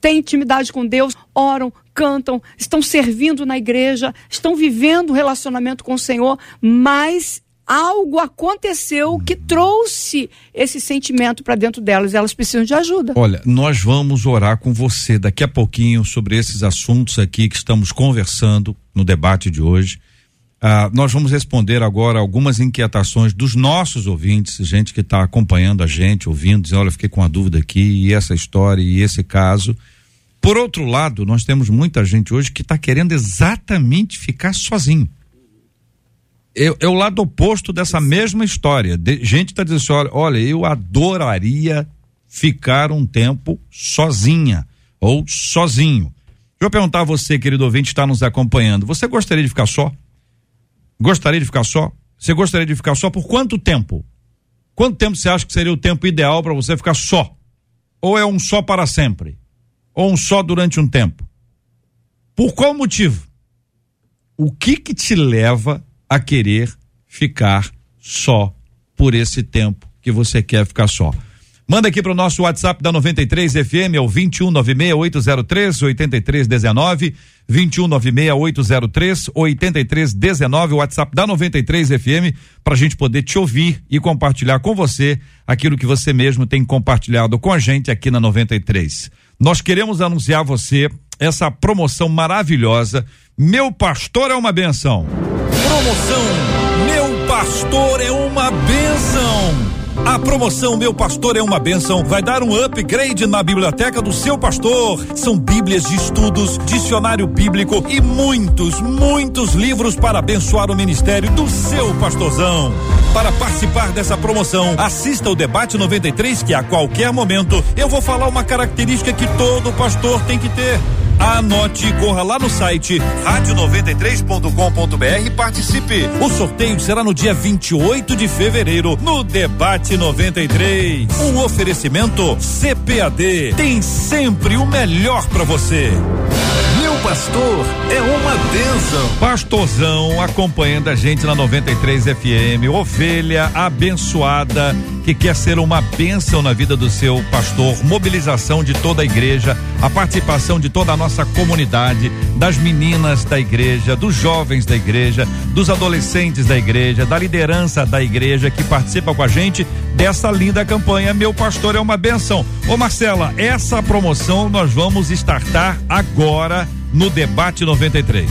Têm intimidade com Deus, oram, cantam, estão servindo na igreja, estão vivendo relacionamento com o Senhor, mas algo aconteceu que trouxe esse sentimento para dentro delas. Elas precisam de ajuda. Olha, nós vamos orar com você daqui a pouquinho sobre esses assuntos aqui que estamos conversando no debate de hoje. Ah, nós vamos responder agora algumas inquietações dos nossos ouvintes, gente que está acompanhando a gente, ouvindo, dizendo, olha, fiquei com uma dúvida aqui, e essa história, e esse caso. Por outro lado, nós temos muita gente hoje que está querendo exatamente ficar sozinho é, o lado oposto dessa mesma história. De, gente está dizendo assim, olha, olha, eu adoraria ficar um tempo sozinha ou sozinho. Deixa eu perguntar a você, querido ouvinte, está nos acompanhando. Você gostaria de ficar só? Gostaria de ficar só? Você gostaria de ficar só por quanto tempo? Quanto tempo você acha que seria o tempo ideal para você ficar só? Ou é um só para sempre? Ou um só durante um tempo? Por qual motivo? O que que te leva a querer ficar só por esse tempo que você quer ficar só. Manda aqui para o nosso WhatsApp da 93 FM, é o 2196803 8319, 2196803 8319, o WhatsApp da 93 FM, para a gente poder te ouvir e compartilhar com você aquilo que você mesmo tem compartilhado com a gente aqui na 93. Nós queremos anunciar a você essa promoção maravilhosa. Meu pastor é uma benção. Promoção Meu Pastor é uma benção. A promoção Meu Pastor é uma Bênção vai dar um upgrade na biblioteca do seu pastor. São bíblias de estudos, dicionário bíblico e muitos, muitos livros para abençoar o ministério do seu pastorzão. Para participar dessa promoção, assista o debate 93 que a qualquer momento eu vou falar uma característica que todo pastor tem que ter. Anote e corra lá no site rádio93.com.br e participe. O sorteio será no dia 28 de fevereiro, no Debate 93. Um oferecimento CPAD. Tem sempre o melhor para você. Pastor é uma bênção. Pastorzão acompanhando a gente na 93 FM. Ovelha abençoada que quer ser uma bênção na vida do seu pastor. Mobilização de toda a igreja, a participação de toda a nossa comunidade, das meninas da igreja, dos jovens da igreja, dos adolescentes da igreja, da liderança da igreja que participa com a gente dessa linda campanha. Meu pastor é uma benção. Ô Marcela, essa promoção nós vamos startar agora no Debate 93.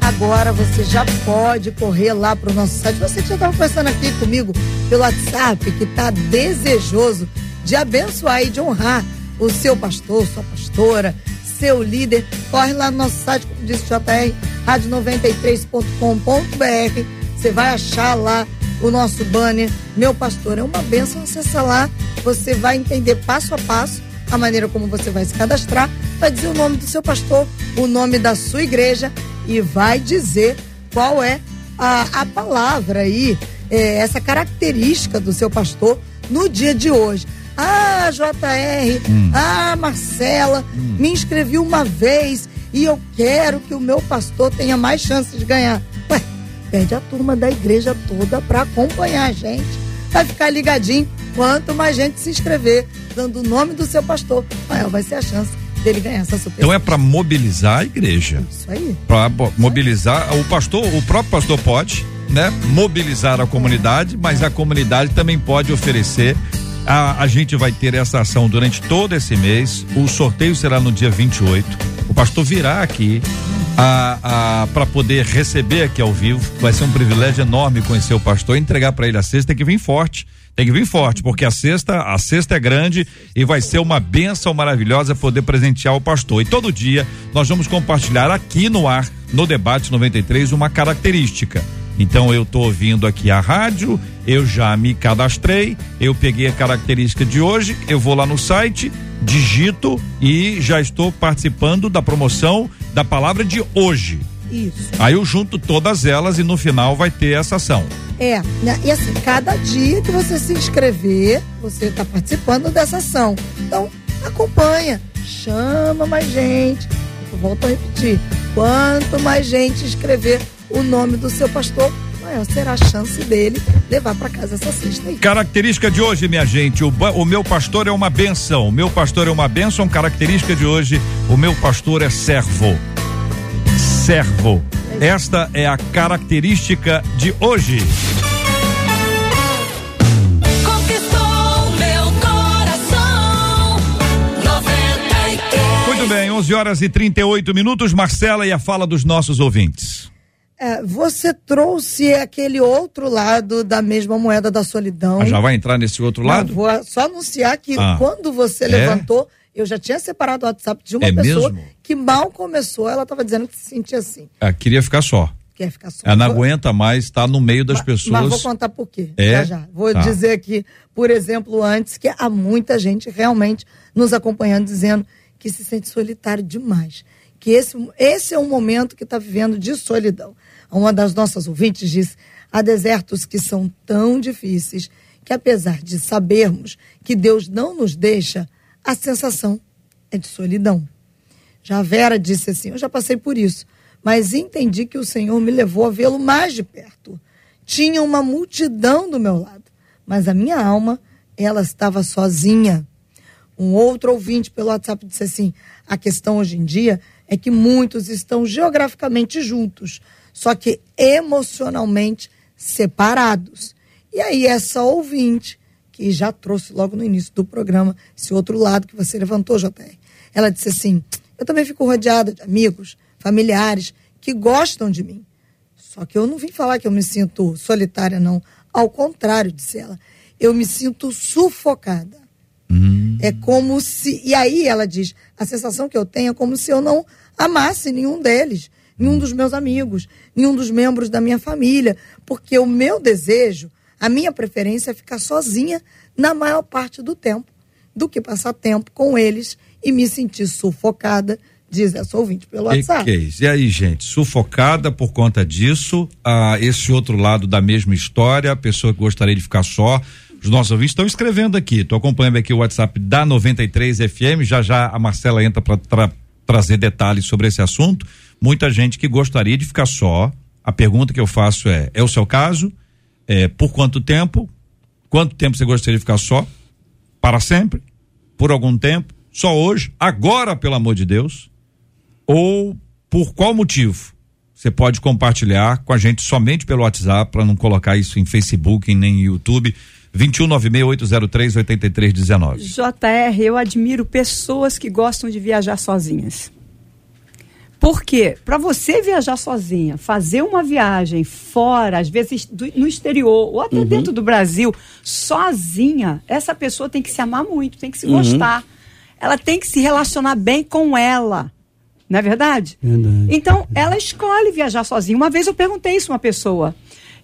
Agora você já pode correr lá para o nosso site. Você já estava conversando aqui comigo pelo WhatsApp que está desejoso de abençoar e de honrar o seu pastor, sua pastora, seu líder. Corre lá no nosso site, como disse o JR, rádio93.com.br. Você vai achar lá o nosso banner. Meu pastor é uma bênção. Acessa lá, você vai entender passo a passo a maneira como você vai se cadastrar, vai dizer o nome do seu pastor, o nome da sua igreja e vai dizer qual é a, a palavra aí, é, essa característica do seu pastor no dia de hoje. Ah, JR, hum. ah, Marcela, hum. me inscrevi uma vez e eu quero que o meu pastor tenha mais chances de ganhar. Ué, pede a turma da igreja toda para acompanhar a gente. Vai ficar ligadinho. Quanto mais gente se inscrever, dando o nome do seu pastor, maior vai ser a chance dele ganhar essa super. Então é para mobilizar a igreja. Isso aí. Para mobilizar o pastor, o próprio pastor pode, né? Mobilizar a comunidade, mas a comunidade também pode oferecer a, a gente vai ter essa ação durante todo esse mês. O sorteio será no dia 28. O pastor virá aqui a, a para poder receber aqui ao vivo. Vai ser um privilégio enorme conhecer o pastor, entregar para ele a cesta, tem que vir forte. Tem que vir forte, porque a cesta, a cesta é grande e vai ser uma benção maravilhosa poder presentear o pastor. E todo dia nós vamos compartilhar aqui no ar, no debate 93, uma característica. Então eu estou ouvindo aqui a rádio, eu já me cadastrei, eu peguei a característica de hoje, eu vou lá no site, digito e já estou participando da promoção da palavra de hoje. Isso. Aí eu junto todas elas e no final vai ter essa ação. É, né? e assim, cada dia que você se inscrever, você está participando dessa ação. Então, acompanha, chama mais gente. Eu volto a repetir: quanto mais gente escrever o nome do seu pastor, maior será a chance dele levar para casa essa cesta aí. Característica de hoje, minha gente, o, o meu pastor é uma benção. O meu pastor é uma benção. Característica de hoje, o meu pastor é servo. Servo. Esta é a característica de hoje. Muito bem, 11 horas e 38 minutos. Marcela e a fala dos nossos ouvintes. É, você trouxe aquele outro lado da mesma moeda da solidão. Ah, já vai entrar nesse outro lado? Não, vou só anunciar que ah. quando você é? levantou, eu já tinha separado o WhatsApp de uma é pessoa mesmo? que mal começou, ela estava dizendo que se sentia assim. Ah, queria ficar só. Quer ficar só. Ela não aguenta mais estar tá no meio das mas, pessoas. Mas vou contar por quê. É? Já já. Vou tá. dizer aqui, por exemplo, antes, que há muita gente realmente nos acompanhando dizendo que se sente solitário demais. Que esse, esse é um momento que está vivendo de solidão. Uma das nossas ouvintes disse: há desertos que são tão difíceis que, apesar de sabermos que Deus não nos deixa, a sensação é de solidão. Já Vera disse assim: Eu já passei por isso, mas entendi que o Senhor me levou a vê-lo mais de perto. Tinha uma multidão do meu lado, mas a minha alma, ela estava sozinha. Um outro ouvinte pelo WhatsApp disse assim: a questão hoje em dia é que muitos estão geograficamente juntos, só que emocionalmente separados. E aí, essa ouvinte, que já trouxe logo no início do programa esse outro lado que você levantou, JR, ela disse assim: Eu também fico rodeada de amigos, familiares que gostam de mim. Só que eu não vim falar que eu me sinto solitária, não. Ao contrário, disse ela. Eu me sinto sufocada. Hum. É como se. E aí ela diz: a sensação que eu tenho é como se eu não amasse nenhum deles nenhum dos meus amigos, nenhum dos membros da minha família, porque o meu desejo, a minha preferência é ficar sozinha na maior parte do tempo, do que passar tempo com eles e me sentir sufocada, diz essa ouvinte pelo WhatsApp. Isso? E aí, gente, sufocada por conta disso, ah, esse outro lado da mesma história, a pessoa que gostaria de ficar só, os nossos ouvintes estão escrevendo aqui. Estou acompanhando aqui o WhatsApp da 93 FM. Já já a Marcela entra para tra trazer detalhes sobre esse assunto muita gente que gostaria de ficar só. A pergunta que eu faço é: é o seu caso? É, por quanto tempo? Quanto tempo você gostaria de ficar só? Para sempre? Por algum tempo? Só hoje? Agora, pelo amor de Deus? Ou por qual motivo? Você pode compartilhar com a gente somente pelo WhatsApp, para não colocar isso em Facebook nem em YouTube. 21968038319. JR, eu admiro pessoas que gostam de viajar sozinhas. Porque para você viajar sozinha, fazer uma viagem fora, às vezes do, no exterior ou até uhum. dentro do Brasil, sozinha, essa pessoa tem que se amar muito, tem que se uhum. gostar. Ela tem que se relacionar bem com ela. Não é verdade? verdade? Então, ela escolhe viajar sozinha. Uma vez eu perguntei isso a uma pessoa.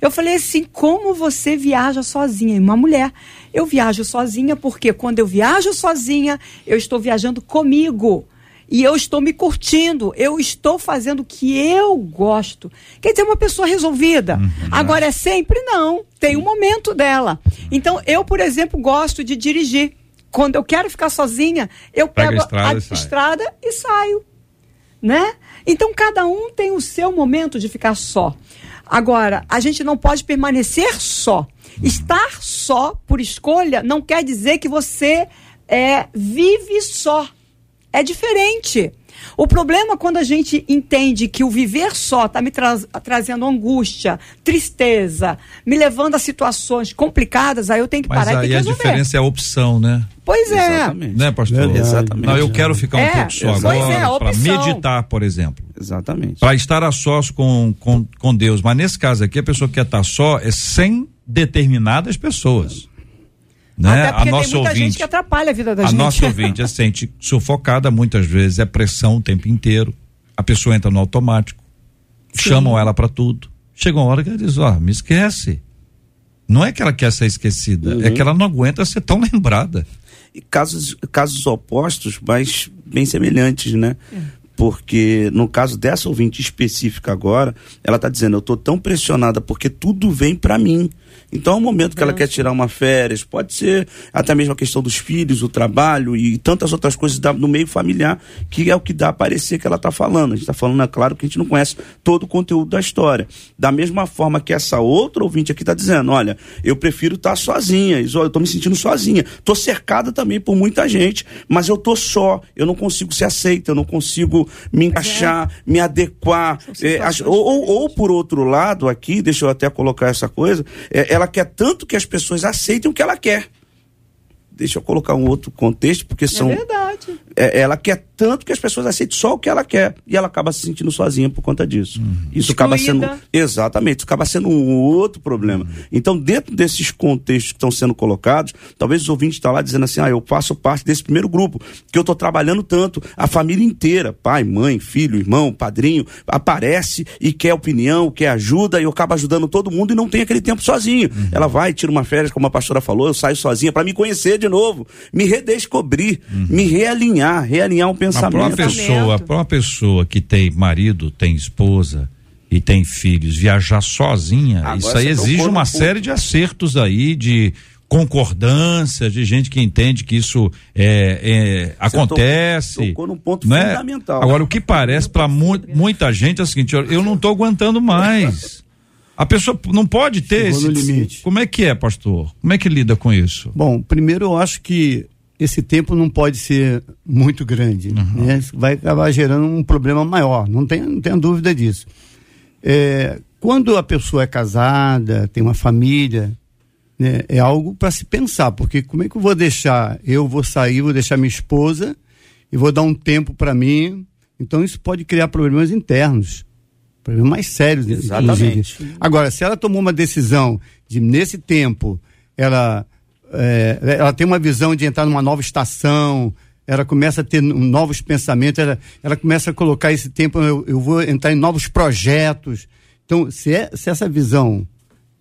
Eu falei assim: como você viaja sozinha? Uma mulher. Eu viajo sozinha porque quando eu viajo sozinha, eu estou viajando comigo e eu estou me curtindo, eu estou fazendo o que eu gosto. Quer dizer, uma pessoa resolvida. Uhum. Agora é sempre não, tem um momento dela. Então, eu, por exemplo, gosto de dirigir. Quando eu quero ficar sozinha, eu Pega pego a estrada, a e, sai. estrada e saio, né? Então cada um tem o seu momento de ficar só. Agora, a gente não pode permanecer só. Estar só por escolha não quer dizer que você é, vive só é diferente. O problema é quando a gente entende que o viver só está me tra trazendo angústia, tristeza, me levando a situações complicadas, aí eu tenho que Mas parar e que a diferença é a opção, né? Pois é. Exatamente. Né, pastor? Verdade. Exatamente. Não, eu quero ficar um É, pouco só é, agora, para meditar, por exemplo. Exatamente. Para estar a sós com, com, com Deus. Mas nesse caso aqui, a pessoa que quer estar só é sem determinadas pessoas. Né? Até A porque tem nossa muita gente ouvinte. que atrapalha a vida da A gente. nossa ouvinte se sente sufocada muitas vezes, é pressão o tempo inteiro. A pessoa entra no automático. Sim. Chamam ela para tudo. Chega uma hora que ela diz: Ó, me esquece. Não é que ela quer ser esquecida, é que ela não aguenta ser tão lembrada. E casos, casos opostos, mas bem semelhantes, né? Porque no caso dessa ouvinte específica agora, ela está dizendo: eu estou tão pressionada porque tudo vem para mim. Então é um momento que ela quer tirar uma férias, pode ser até mesmo a questão dos filhos, o trabalho e tantas outras coisas no meio familiar, que é o que dá a parecer que ela está falando. A gente está falando, é claro, que a gente não conhece todo o conteúdo da história. Da mesma forma que essa outra ouvinte aqui está dizendo, olha, eu prefiro estar tá sozinha, eu estou me sentindo sozinha. Estou cercada também por muita gente, mas eu estou só, eu não consigo ser aceita, eu não consigo me é. encaixar, é. me adequar. É, ou, ou, ou, por outro lado, aqui, deixa eu até colocar essa coisa, é, ela quer tanto que as pessoas aceitem o que ela quer deixa eu colocar um outro contexto, porque são. É verdade. É, ela quer tanto que as pessoas aceitem só o que ela quer. E ela acaba se sentindo sozinha por conta disso. Uhum. Isso Excluída. acaba sendo. Exatamente, isso acaba sendo um outro problema. Uhum. Então, dentro desses contextos que estão sendo colocados, talvez os ouvintes estão lá dizendo assim: ah, eu faço parte desse primeiro grupo, que eu estou trabalhando tanto. A família inteira, pai, mãe, filho, irmão, padrinho, aparece e quer opinião, quer ajuda, e eu acabo ajudando todo mundo e não tem aquele tempo sozinho. Uhum. Ela vai, tira uma férias, como a pastora falou, eu saio sozinha para me conhecer de novo, me redescobrir, uhum. me realinhar, realinhar um pensamento. Uma pessoa, para uma pessoa que tem marido, tem esposa e tem filhos, viajar sozinha, Agora isso aí exige uma série de acertos aí, de concordância, de gente que entende que isso é, é acontece. Tocou, tocou num ponto né? fundamental. Agora, o que parece para mu muita gente é o seguinte: eu não estou aguentando mais. A pessoa não pode ter Chegou esse limite. Como é que é, pastor? Como é que lida com isso? Bom, primeiro eu acho que esse tempo não pode ser muito grande, uhum. né? Vai acabar gerando um problema maior, não tem, não tenha dúvida disso. É, quando a pessoa é casada, tem uma família, né, é algo para se pensar, porque como é que eu vou deixar? Eu vou sair, vou deixar minha esposa e vou dar um tempo para mim. Então isso pode criar problemas internos, problemas mais sérios. Exatamente. Inclusive. Agora, se ela tomou uma decisão de nesse tempo ela é, ela tem uma visão de entrar numa nova estação, ela começa a ter novos pensamentos, ela, ela começa a colocar esse tempo, eu, eu vou entrar em novos projetos. Então, se, é, se essa visão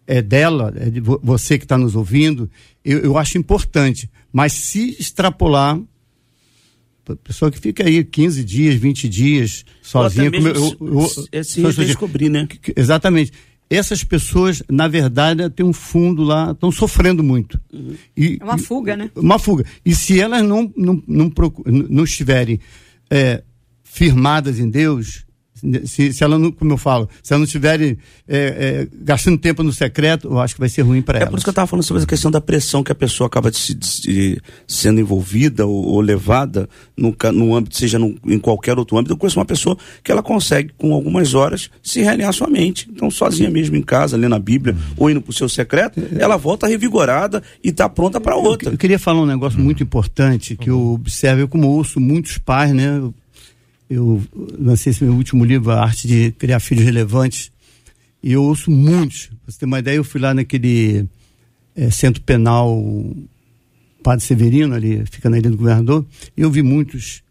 é dela, é de você que está nos ouvindo, eu, eu acho importante. Mas se extrapolar, pessoa que fica aí 15 dias, 20 dias sozinha. Como eu, eu, eu, se descobrir, né? Exatamente essas pessoas, na verdade, têm um fundo lá, estão sofrendo muito. Uhum. E, é uma fuga, né? Uma fuga. E se elas não, não, não, não estiverem é, firmadas em Deus, se, se ela não, como eu falo, se ela não estiver é, é, gastando tempo no secreto, eu acho que vai ser ruim para ela. É por isso que eu estava falando sobre a questão da pressão que a pessoa acaba de, de, sendo envolvida ou, ou levada no, no âmbito, seja no, em qualquer outro âmbito. Eu conheço uma pessoa que ela consegue, com algumas horas, se realinhar sua mente. Então, sozinha mesmo em casa, lendo a Bíblia ou indo para o seu secreto, ela volta revigorada e está pronta para outra. Eu, eu, queria falar um negócio muito importante que eu observo, eu como ouço muitos pais, né? Eu lancei esse meu último livro, A Arte de Criar Filhos Relevantes, e eu ouço muitos. Pra você ter uma ideia, eu fui lá naquele é, centro penal Padre Severino, ali, fica na Ilha do Governador, e eu vi muitos.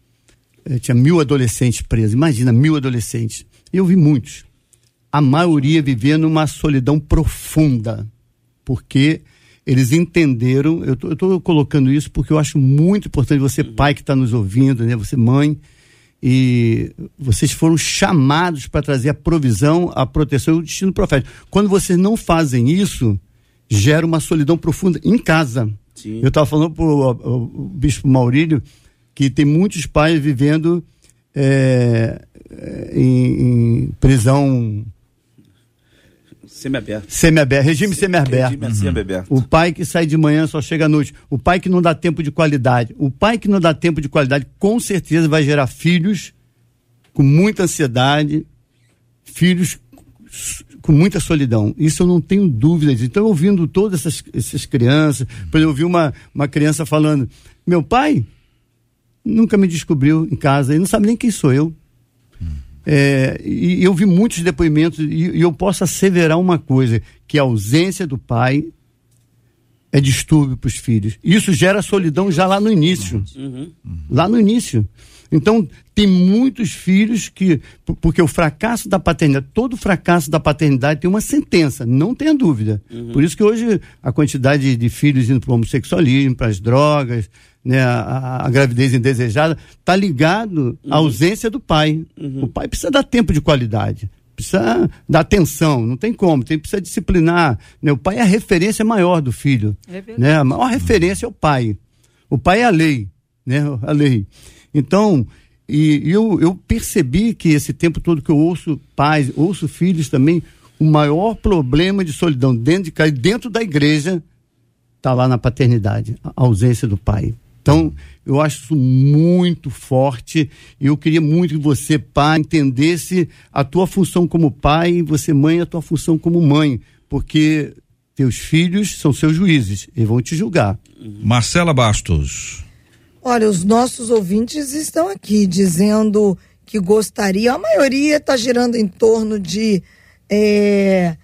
É, tinha mil adolescentes presos, imagina, mil adolescentes. E eu vi muitos. A maioria vivendo uma solidão profunda, porque eles entenderam. Eu estou colocando isso porque eu acho muito importante você, pai que está nos ouvindo, né, você, mãe e vocês foram chamados para trazer a provisão, a proteção e o destino profético. Quando vocês não fazem isso, gera uma solidão profunda em casa. Sim. Eu estava falando para o bispo Maurílio que tem muitos pais vivendo é, em, em prisão Semiaberto. Semiaberto, regime semiaberto. Regime uhum. semiaberto. O pai que sai de manhã só chega à noite. O pai que não dá tempo de qualidade. O pai que não dá tempo de qualidade, com certeza vai gerar filhos com muita ansiedade, filhos com muita solidão. Isso eu não tenho dúvidas. Então, ouvindo todas essas, essas crianças, por eu ouvi uma, uma criança falando: meu pai nunca me descobriu em casa, ele não sabe nem quem sou eu. É, e eu vi muitos depoimentos e, e, eu posso asseverar uma coisa, que a ausência do pai é distúrbio para os filhos. Isso gera solidão já lá no início. Uhum. Lá no início. Então, tem muitos filhos que. Porque o fracasso da paternidade, todo fracasso da paternidade tem uma sentença, não tenha dúvida. Uhum. Por isso que hoje a quantidade de filhos indo para o homossexualismo, para as drogas, né, a, a, gravidez indesejada, está ligado à uhum. ausência do pai. Uhum. O pai precisa dar tempo de qualidade. precisa dar atenção, não tem como, tem precisa disciplinar. Né? O pai é a referência maior do filho. É né? A maior referência é o pai. O pai é a lei, né? A lei. Então, e, e eu, eu percebi que esse tempo todo que eu ouço pais, ouço filhos também, o maior problema de solidão dentro de dentro da igreja, está lá na paternidade, a ausência do pai. Então, eu acho isso muito forte e eu queria muito que você, pai, entendesse a tua função como pai e você, mãe, a tua função como mãe, porque teus filhos são seus juízes e vão te julgar. Marcela Bastos. Olha, os nossos ouvintes estão aqui dizendo que gostaria, a maioria está girando em torno de. É,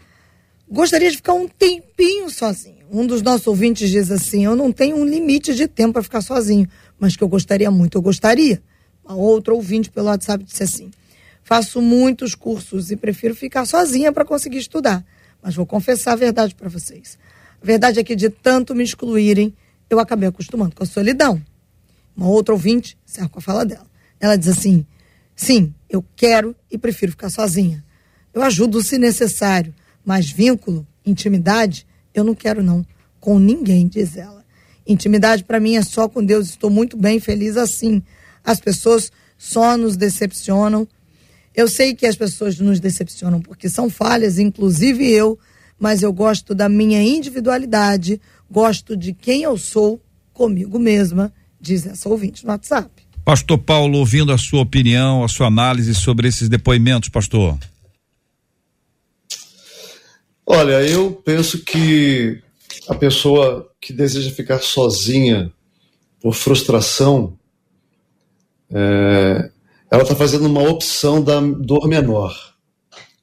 gostaria de ficar um tempinho sozinho. Um dos nossos ouvintes diz assim: Eu não tenho um limite de tempo para ficar sozinho, mas que eu gostaria muito, eu gostaria. Uma outra ouvinte pelo WhatsApp disse assim: Faço muitos cursos e prefiro ficar sozinha para conseguir estudar. Mas vou confessar a verdade para vocês. A verdade é que de tanto me excluírem, eu acabei acostumando com a solidão. Uma outra ouvinte, certo com a fala dela. Ela diz assim: Sim, eu quero e prefiro ficar sozinha. Eu ajudo se necessário, mas vínculo, intimidade, eu não quero não, com ninguém, diz ela. Intimidade para mim é só com Deus, estou muito bem, feliz assim. As pessoas só nos decepcionam. Eu sei que as pessoas nos decepcionam porque são falhas, inclusive eu, mas eu gosto da minha individualidade, gosto de quem eu sou comigo mesma, diz essa ouvinte no WhatsApp. Pastor Paulo, ouvindo a sua opinião, a sua análise sobre esses depoimentos, pastor. Olha, eu penso que a pessoa que deseja ficar sozinha por frustração, é, ela está fazendo uma opção da dor menor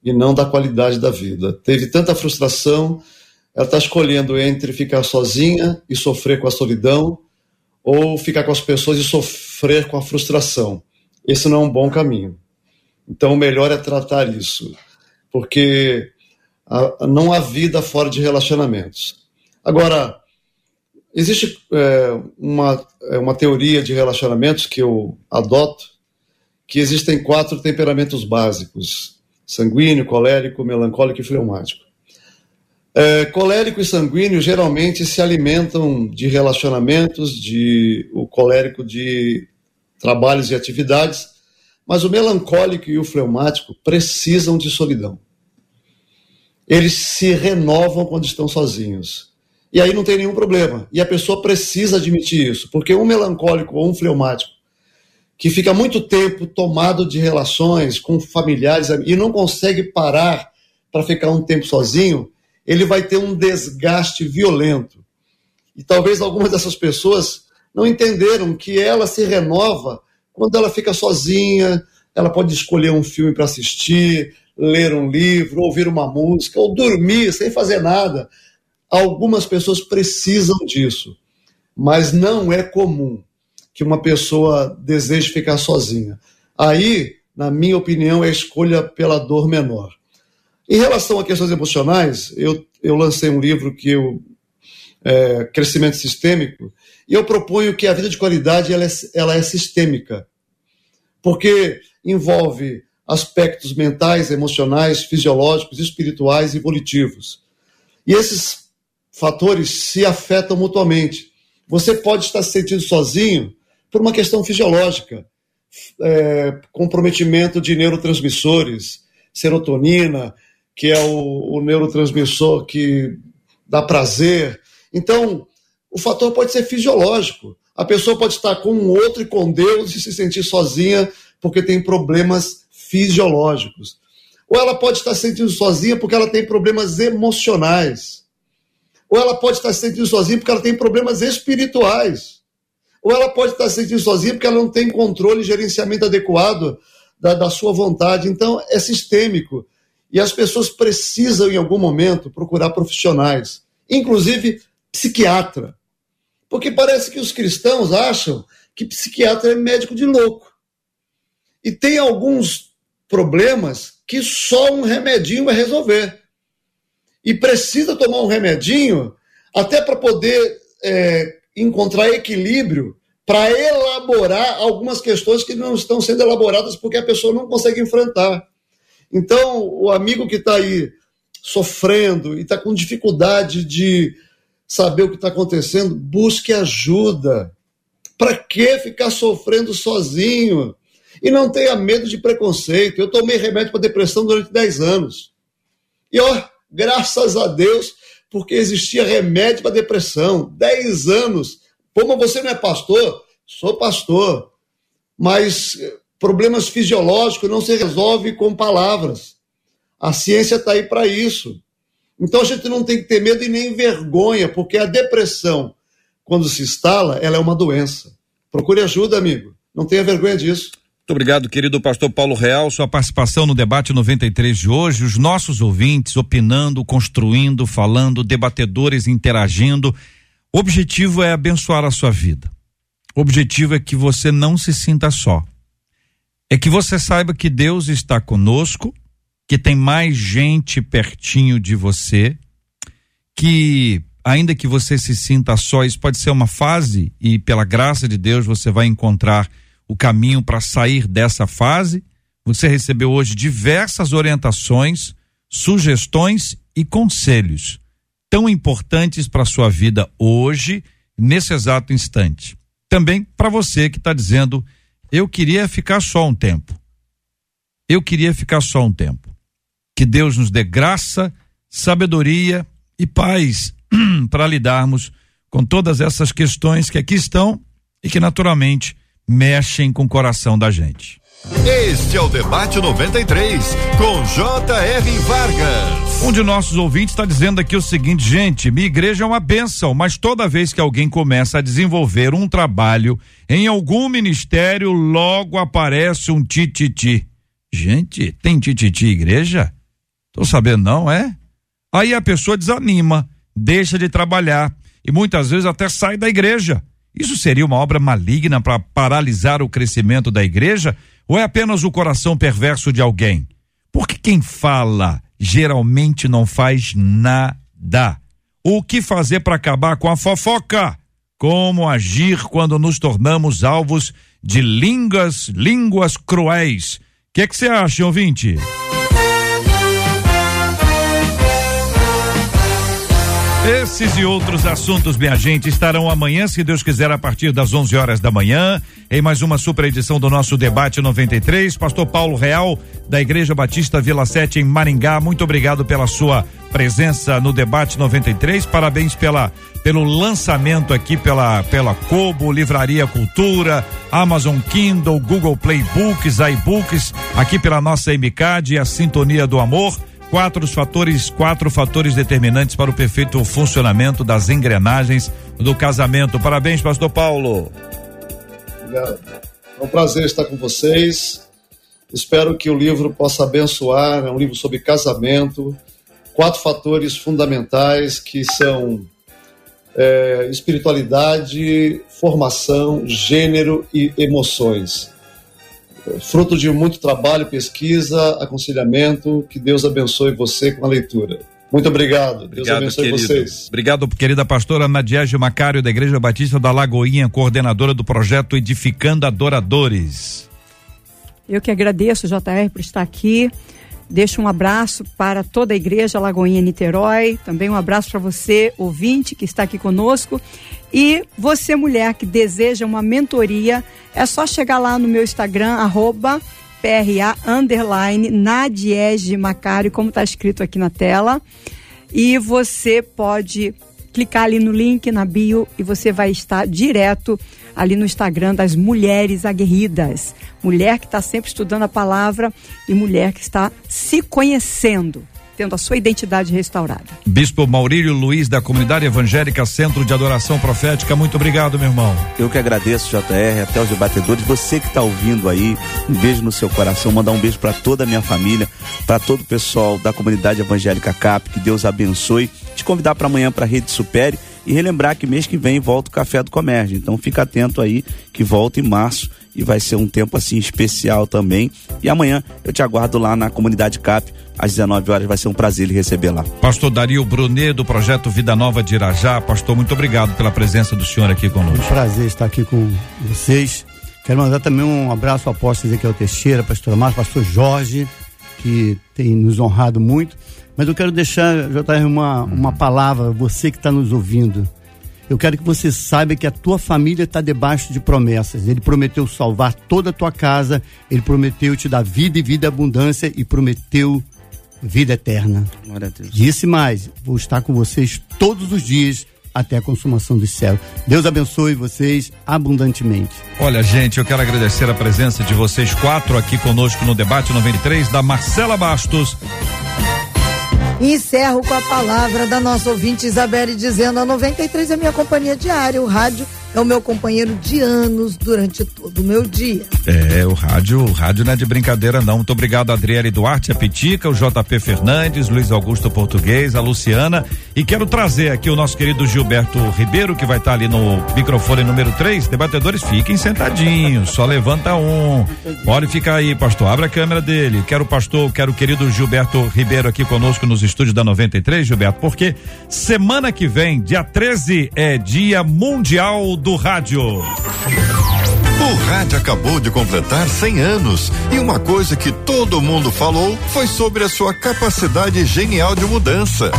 e não da qualidade da vida. Teve tanta frustração, ela está escolhendo entre ficar sozinha e sofrer com a solidão ou ficar com as pessoas e sofrer com a frustração. Esse não é um bom caminho. Então, o melhor é tratar isso, porque não há vida fora de relacionamentos. Agora, existe é, uma, é, uma teoria de relacionamentos que eu adoto, que existem quatro temperamentos básicos: sanguíneo, colérico, melancólico e fleumático. É, colérico e sanguíneo geralmente se alimentam de relacionamentos, de o colérico de trabalhos e atividades, mas o melancólico e o fleumático precisam de solidão eles se renovam quando estão sozinhos. E aí não tem nenhum problema. E a pessoa precisa admitir isso, porque um melancólico ou um fleumático que fica muito tempo tomado de relações com familiares e não consegue parar para ficar um tempo sozinho, ele vai ter um desgaste violento. E talvez algumas dessas pessoas não entenderam que ela se renova quando ela fica sozinha, ela pode escolher um filme para assistir, ler um livro, ouvir uma música, ou dormir sem fazer nada. Algumas pessoas precisam disso, mas não é comum que uma pessoa deseje ficar sozinha. Aí, na minha opinião, é a escolha pela dor menor. Em relação a questões emocionais, eu, eu lancei um livro que eu é, crescimento sistêmico e eu proponho que a vida de qualidade ela é, ela é sistêmica, porque envolve aspectos mentais, emocionais, fisiológicos, espirituais e volitivos. E esses fatores se afetam mutuamente. Você pode estar se sentindo sozinho por uma questão fisiológica, é, comprometimento de neurotransmissores, serotonina, que é o, o neurotransmissor que dá prazer. Então, o fator pode ser fisiológico. A pessoa pode estar com um outro e com Deus e se sentir sozinha porque tem problemas fisiológicos. Ou ela pode estar se sentindo sozinha porque ela tem problemas emocionais. Ou ela pode estar se sentindo sozinha porque ela tem problemas espirituais. Ou ela pode estar se sentindo sozinha porque ela não tem controle e gerenciamento adequado da, da sua vontade. Então, é sistêmico. E as pessoas precisam, em algum momento, procurar profissionais, inclusive psiquiatra. Porque parece que os cristãos acham que psiquiatra é médico de louco. E tem alguns problemas que só um remedinho vai resolver. E precisa tomar um remedinho até para poder é, encontrar equilíbrio para elaborar algumas questões que não estão sendo elaboradas porque a pessoa não consegue enfrentar. Então, o amigo que está aí sofrendo e está com dificuldade de saber o que está acontecendo, busque ajuda. Para que ficar sofrendo sozinho? E não tenha medo de preconceito. Eu tomei remédio para depressão durante 10 anos. E ó, graças a Deus, porque existia remédio para depressão. 10 anos. Mas você não é pastor? Sou pastor. Mas eh, problemas fisiológicos não se resolvem com palavras. A ciência está aí para isso. Então a gente não tem que ter medo e nem vergonha, porque a depressão, quando se instala, ela é uma doença. Procure ajuda, amigo. Não tenha vergonha disso. Muito obrigado, querido pastor Paulo Real, sua participação no debate 93 de hoje, os nossos ouvintes opinando, construindo, falando, debatedores interagindo. O objetivo é abençoar a sua vida. O objetivo é que você não se sinta só. É que você saiba que Deus está conosco, que tem mais gente pertinho de você, que ainda que você se sinta só, isso pode ser uma fase e pela graça de Deus você vai encontrar o caminho para sair dessa fase. Você recebeu hoje diversas orientações, sugestões e conselhos tão importantes para a sua vida hoje, nesse exato instante. Também para você que está dizendo, eu queria ficar só um tempo. Eu queria ficar só um tempo. Que Deus nos dê graça, sabedoria e paz para lidarmos com todas essas questões que aqui estão e que naturalmente mexem com o coração da gente. Este é o Debate 93, com J.R. Vargas. Um de nossos ouvintes está dizendo aqui o seguinte, gente: minha igreja é uma benção, mas toda vez que alguém começa a desenvolver um trabalho em algum ministério, logo aparece um tititi. Gente, tem tititi igreja? Tô sabendo, não, é? Aí a pessoa desanima, deixa de trabalhar e muitas vezes até sai da igreja. Isso seria uma obra maligna para paralisar o crescimento da igreja? Ou é apenas o coração perverso de alguém? Porque quem fala geralmente não faz nada. O que fazer para acabar com a fofoca? Como agir quando nos tornamos alvos de línguas, línguas cruéis? O que você acha, ouvinte? Esses e outros assuntos, minha gente, estarão amanhã, se Deus quiser, a partir das 11 horas da manhã, em mais uma super edição do nosso Debate 93. Pastor Paulo Real, da Igreja Batista Vila 7, em Maringá, muito obrigado pela sua presença no Debate 93. Parabéns pela, pelo lançamento aqui pela, pela Cobo, Livraria Cultura, Amazon Kindle, Google Play Books, iBooks, aqui pela nossa MCAD e a Sintonia do Amor quatro fatores, quatro fatores determinantes para o perfeito funcionamento das engrenagens do casamento. Parabéns, pastor Paulo. Obrigado. É um prazer estar com vocês. Espero que o livro possa abençoar. É um livro sobre casamento. Quatro fatores fundamentais que são é, espiritualidade, formação, gênero e emoções fruto de muito trabalho, pesquisa, aconselhamento. Que Deus abençoe você com a leitura. Muito obrigado. obrigado Deus abençoe querido. vocês. Obrigado, querida pastora Nadiege Macário, da Igreja Batista da Lagoinha, coordenadora do projeto Edificando Adoradores. Eu que agradeço, JR, por estar aqui. Deixo um abraço para toda a igreja Lagoinha Niterói, também um abraço para você, ouvinte, que está aqui conosco. E você, mulher, que deseja uma mentoria, é só chegar lá no meu Instagram, arroba PRA underline Nadiege como está escrito aqui na tela. E você pode clicar ali no link na bio e você vai estar direto ali no Instagram das Mulheres Aguerridas. Mulher que está sempre estudando a palavra e mulher que está se conhecendo tendo a sua identidade restaurada. Bispo Maurílio Luiz, da Comunidade Evangélica Centro de Adoração Profética, muito obrigado, meu irmão. Eu que agradeço, JR, até os debatedores. Você que está ouvindo aí, um beijo no seu coração, mandar um beijo para toda a minha família, para todo o pessoal da Comunidade Evangélica CAP, que Deus abençoe. Te convidar para amanhã para a Rede Supere e relembrar que mês que vem volta o Café do Comércio. Então fica atento aí que volta em março e vai ser um tempo assim especial também. E amanhã eu te aguardo lá na comunidade CAP às 19 horas. Vai ser um prazer lhe receber lá. Pastor Dario Brunet, do projeto Vida Nova de Irajá. Pastor, muito obrigado pela presença do senhor aqui conosco. É um prazer estar aqui com vocês. Quero mandar também um abraço ao apóstolo Ezequiel Teixeira, pastor Márcio, pastor Jorge, que tem nos honrado muito. Mas eu quero deixar, JR, uma, uma palavra, você que está nos ouvindo. Eu quero que você saiba que a tua família está debaixo de promessas. Ele prometeu salvar toda a tua casa, ele prometeu te dar vida e vida e abundância e prometeu vida eterna. Glória a Deus. Disse mais: vou estar com vocês todos os dias até a consumação dos céus. Deus abençoe vocês abundantemente. Olha, gente, eu quero agradecer a presença de vocês quatro aqui conosco no debate 93 da Marcela Bastos. Encerro com a palavra da nossa ouvinte Isabelle dizendo: a 93 é minha companhia diária, o rádio é o meu companheiro de anos durante todo o meu dia. É, o rádio, o rádio não é de brincadeira não. Muito obrigado Adriele Duarte, a Pitica, o JP Fernandes, Luiz Augusto Português, a Luciana e quero trazer aqui o nosso querido Gilberto Ribeiro que vai estar tá ali no microfone número 3. Debatedores, fiquem sentadinhos, só levanta um. Pode ficar aí, pastor, abre a câmera dele. Quero o pastor, quero o querido Gilberto Ribeiro aqui conosco nos estúdios da 93, Gilberto, porque semana que vem, dia 13, é Dia Mundial do Rádio. O rádio acabou de completar 100 anos e uma coisa que todo mundo falou foi sobre a sua capacidade genial de mudança.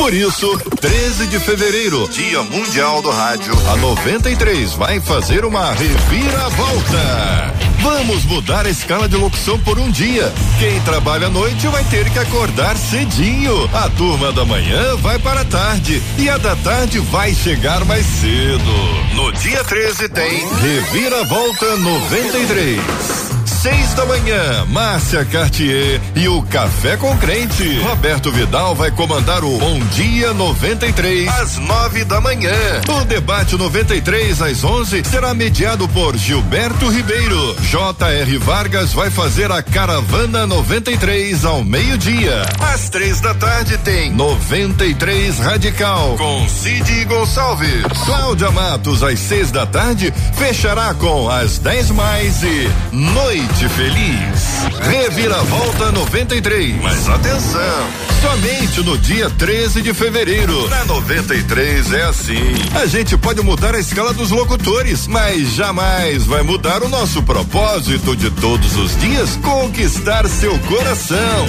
Por isso, 13 de fevereiro, Dia Mundial do Rádio, a 93 vai fazer uma reviravolta. Vamos mudar a escala de locução por um dia. Quem trabalha à noite vai ter que acordar cedinho. A turma da manhã vai para a tarde e a da tarde vai chegar mais cedo. No dia 13 tem Reviravolta 93 seis da manhã, Márcia Cartier e o Café com Crente. Roberto Vidal vai comandar o Bom Dia 93 às nove da manhã. O debate 93 às onze será mediado por Gilberto Ribeiro. J.R. Vargas vai fazer a Caravana 93 ao meio-dia. Às três da tarde tem 93 Radical com Cid Gonçalves. Cláudia Matos às seis da tarde fechará com as 10 mais e Noite Noite Feliz. Reviravolta 93. Mas atenção! Somente no dia 13 de fevereiro. Na 93 é assim. A gente pode mudar a escala dos locutores, mas jamais vai mudar o nosso propósito de todos os dias conquistar seu coração.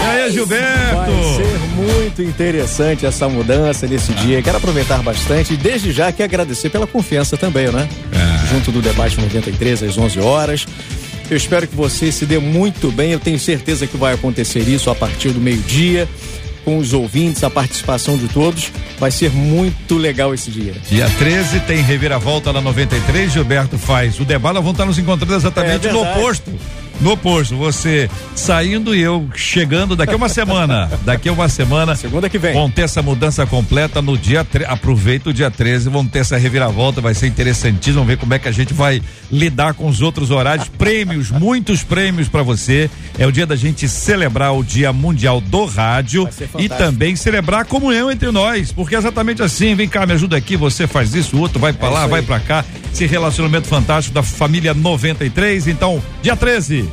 E aí, Gilberto? Vai ser muito interessante essa mudança nesse dia. Quero aproveitar bastante e desde já que agradecer pela confiança também, né? É. Junto do debate 93 às 11 horas. Eu espero que você se dê muito bem. Eu tenho certeza que vai acontecer isso a partir do meio-dia com os ouvintes, a participação de todos. Vai ser muito legal esse dia. Dia 13 tem reviravolta na 93. Gilberto faz o debate. Vamos estar nos encontrando exatamente é no oposto no oposto, você saindo e eu chegando daqui a uma semana. Daqui a uma semana. Segunda que vem. Vão ter essa mudança completa no dia. Tre... Aproveita o dia 13, vão ter essa reviravolta, vai ser interessantíssimo. Vamos ver como é que a gente vai lidar com os outros horários. Prêmios, muitos prêmios para você. É o dia da gente celebrar o Dia Mundial do Rádio e também celebrar a comunhão entre nós, porque é exatamente assim. Vem cá, me ajuda aqui, você faz isso, o outro vai para é lá, vai para cá. Esse relacionamento fantástico da família 93. Então, dia 13,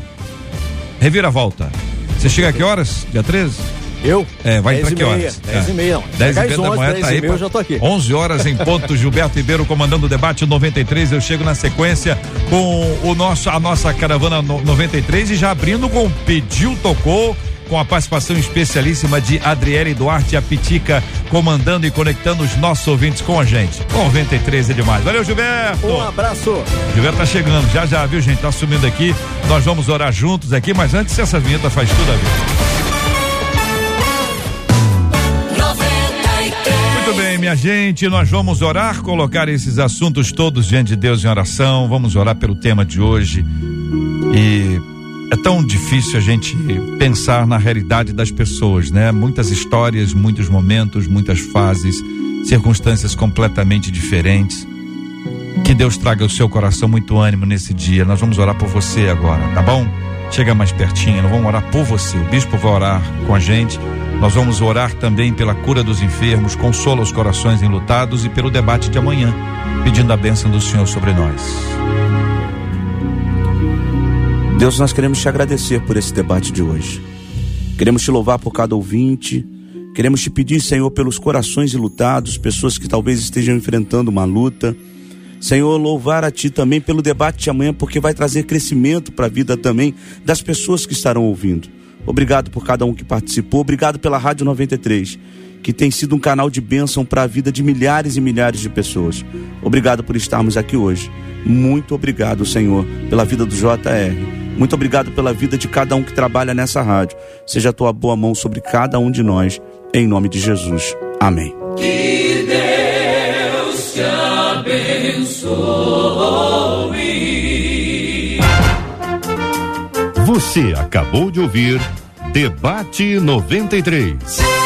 Reviravolta. Você chega a que horas? Dia 13? Eu? É, vai entrar que horas? 10 é. e meia. 10 e meia da manhã, 10 tá aí. eu já tô aqui. 11 horas em ponto, Gilberto Ribeiro comandando o debate 93. Eu chego na sequência com o nosso, a nossa caravana 93 e já abrindo com Pediu Tocou com a participação especialíssima de Adriele Duarte Apitica, comandando e conectando os nossos ouvintes com a gente. 93 é demais. Valeu, Gilberto! Um abraço! Gilberto tá chegando, já já, viu, gente? Tá sumindo aqui. Nós vamos orar juntos aqui, mas antes, essa vinheta faz tudo a ver. Muito bem, minha gente, nós vamos orar, colocar esses assuntos todos diante de Deus em oração. Vamos orar pelo tema de hoje. E é tão difícil a gente pensar na realidade das pessoas, né? Muitas histórias, muitos momentos, muitas fases, circunstâncias completamente diferentes. Que Deus traga ao seu coração muito ânimo nesse dia. Nós vamos orar por você agora, tá bom? Chega mais pertinho, nós vamos orar por você. O bispo vai orar com a gente. Nós vamos orar também pela cura dos enfermos, consola os corações enlutados e pelo debate de amanhã, pedindo a bênção do Senhor sobre nós. Deus, nós queremos te agradecer por esse debate de hoje. Queremos te louvar por cada ouvinte. Queremos te pedir, Senhor, pelos corações ilutados, pessoas que talvez estejam enfrentando uma luta. Senhor, louvar a Ti também pelo debate de amanhã, porque vai trazer crescimento para a vida também das pessoas que estarão ouvindo. Obrigado por cada um que participou, obrigado pela Rádio 93, que tem sido um canal de bênção para a vida de milhares e milhares de pessoas. Obrigado por estarmos aqui hoje. Muito obrigado, Senhor, pela vida do JR. Muito obrigado pela vida de cada um que trabalha nessa rádio. Seja a tua boa mão sobre cada um de nós, em nome de Jesus. Amém. Que Deus te abençoe. Você acabou de ouvir Debate 93.